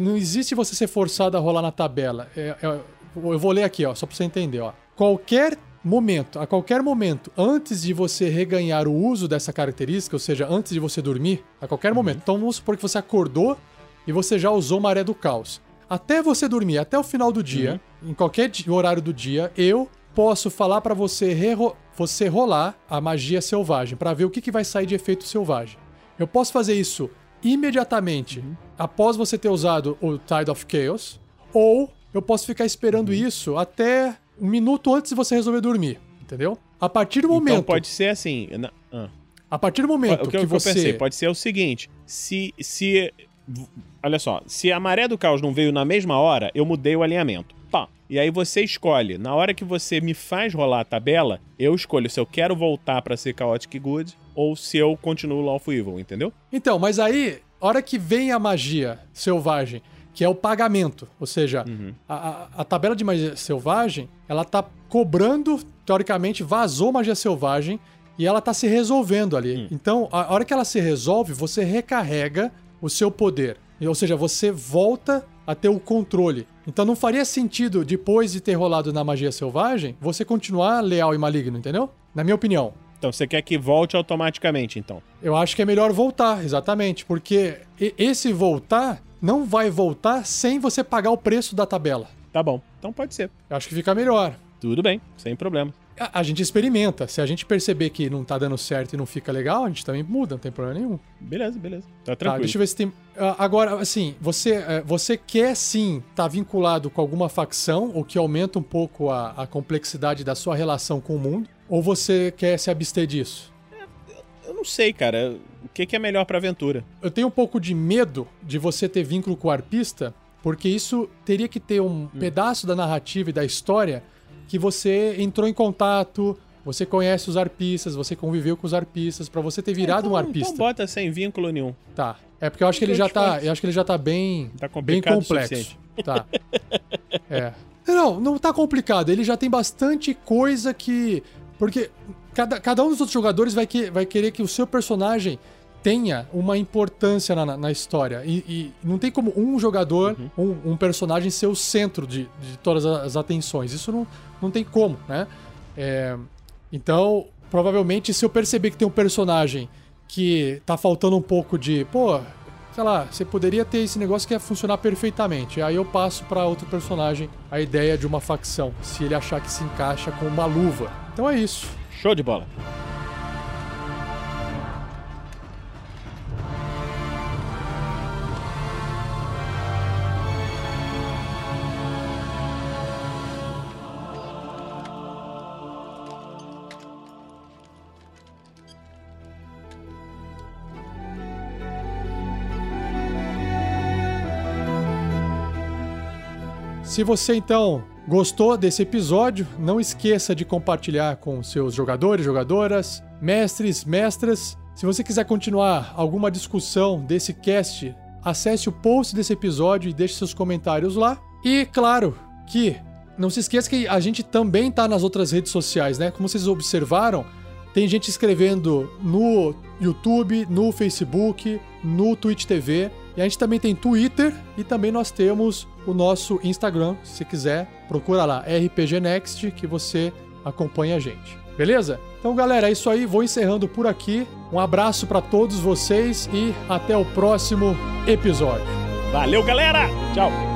não existe você ser forçado a rolar na tabela. É, é, eu vou ler aqui, ó, só pra você entender, ó. Qualquer momento, a qualquer momento, antes de você reganhar o uso dessa característica, ou seja, antes de você dormir, a qualquer uhum. momento. Então vamos supor que você acordou e você já usou Maré do Caos. Até você dormir, até o final do dia, uhum. em qualquer horário do dia, eu posso falar para você, você rolar a magia selvagem, para ver o que, que vai sair de efeito selvagem. Eu posso fazer isso imediatamente uhum. após você ter usado o Tide of Chaos, ou eu posso ficar esperando uhum. isso até um minuto antes de você resolver dormir, entendeu? A partir do então momento. Então pode ser assim. Ah. A partir do momento o que, que, que você. Eu pensei, pode ser o seguinte: se, se Olha só, se a maré do caos não veio na mesma hora, eu mudei o alinhamento. Pá. E aí você escolhe. Na hora que você me faz rolar a tabela, eu escolho se eu quero voltar para ser Chaotic Good ou se eu continuo Lawful Evil, entendeu? Então, mas aí, hora que vem a magia selvagem, que é o pagamento, ou seja, uhum. a, a, tabela de magia selvagem, ela tá cobrando, teoricamente, vazou magia selvagem e ela tá se resolvendo ali. Uhum. Então, a hora que ela se resolve, você recarrega o seu poder. Ou seja, você volta a ter o controle. Então não faria sentido, depois de ter rolado na magia selvagem, você continuar leal e maligno, entendeu? Na minha opinião. Então você quer que volte automaticamente, então? Eu acho que é melhor voltar, exatamente. Porque esse voltar não vai voltar sem você pagar o preço da tabela. Tá bom. Então pode ser. Eu acho que fica melhor. Tudo bem, sem problema. A, a, gente experimenta. Se a gente perceber que não tá dando certo e não fica legal, a gente também muda, não tem problema nenhum. Beleza, beleza. Tá, tá tranquilo. Tá, deixa eu ver se tem. Uh, agora, assim, você, uh, você quer sim estar tá vinculado com alguma facção, o que aumenta um pouco a, a complexidade da sua relação com o mundo, ou você quer se abster disso? Sei, cara. O que, que é melhor pra aventura? Eu tenho um pouco de medo de você ter vínculo com o arpista, porque isso teria que ter um hum. pedaço da narrativa e da história que você entrou em contato, você conhece os arpistas, você conviveu com os arpistas, para você ter virado então, um arpista. Então bota sem vínculo nenhum. Tá. É porque eu acho que ele já tá, eu acho que ele já tá bem, tá bem complexo. Tá. é. Não, não tá complicado. Ele já tem bastante coisa que porque cada, cada um dos outros jogadores vai, que, vai querer que o seu personagem tenha uma importância na, na história. E, e, não tem como um jogador, uhum. um, um, personagem ser o centro de, de todas as atenções. Isso não, não tem como, né? É, então, provavelmente, se eu perceber que tem um personagem que tá faltando um pouco de, pô, sei lá, você poderia ter esse negócio que ia funcionar perfeitamente. Aí eu passo para outro personagem a ideia de uma facção, se ele achar que se encaixa com uma luva. Então é isso. Show de bola. Se você então gostou desse episódio, não esqueça de compartilhar com seus jogadores, jogadoras, mestres, mestras. Se você quiser continuar alguma discussão desse cast, acesse o post desse episódio e deixe seus comentários lá. E claro que não se esqueça que a gente também está nas outras redes sociais, né? Como vocês observaram, tem gente escrevendo no YouTube, no Facebook, no Twitch TV. E a gente também tem Twitter e também nós temos o nosso Instagram. Se quiser, procura lá RPG Next que você acompanha a gente. Beleza? Então, galera, é isso aí. Vou encerrando por aqui. Um abraço para todos vocês e até o próximo episódio. Valeu, galera! Tchau!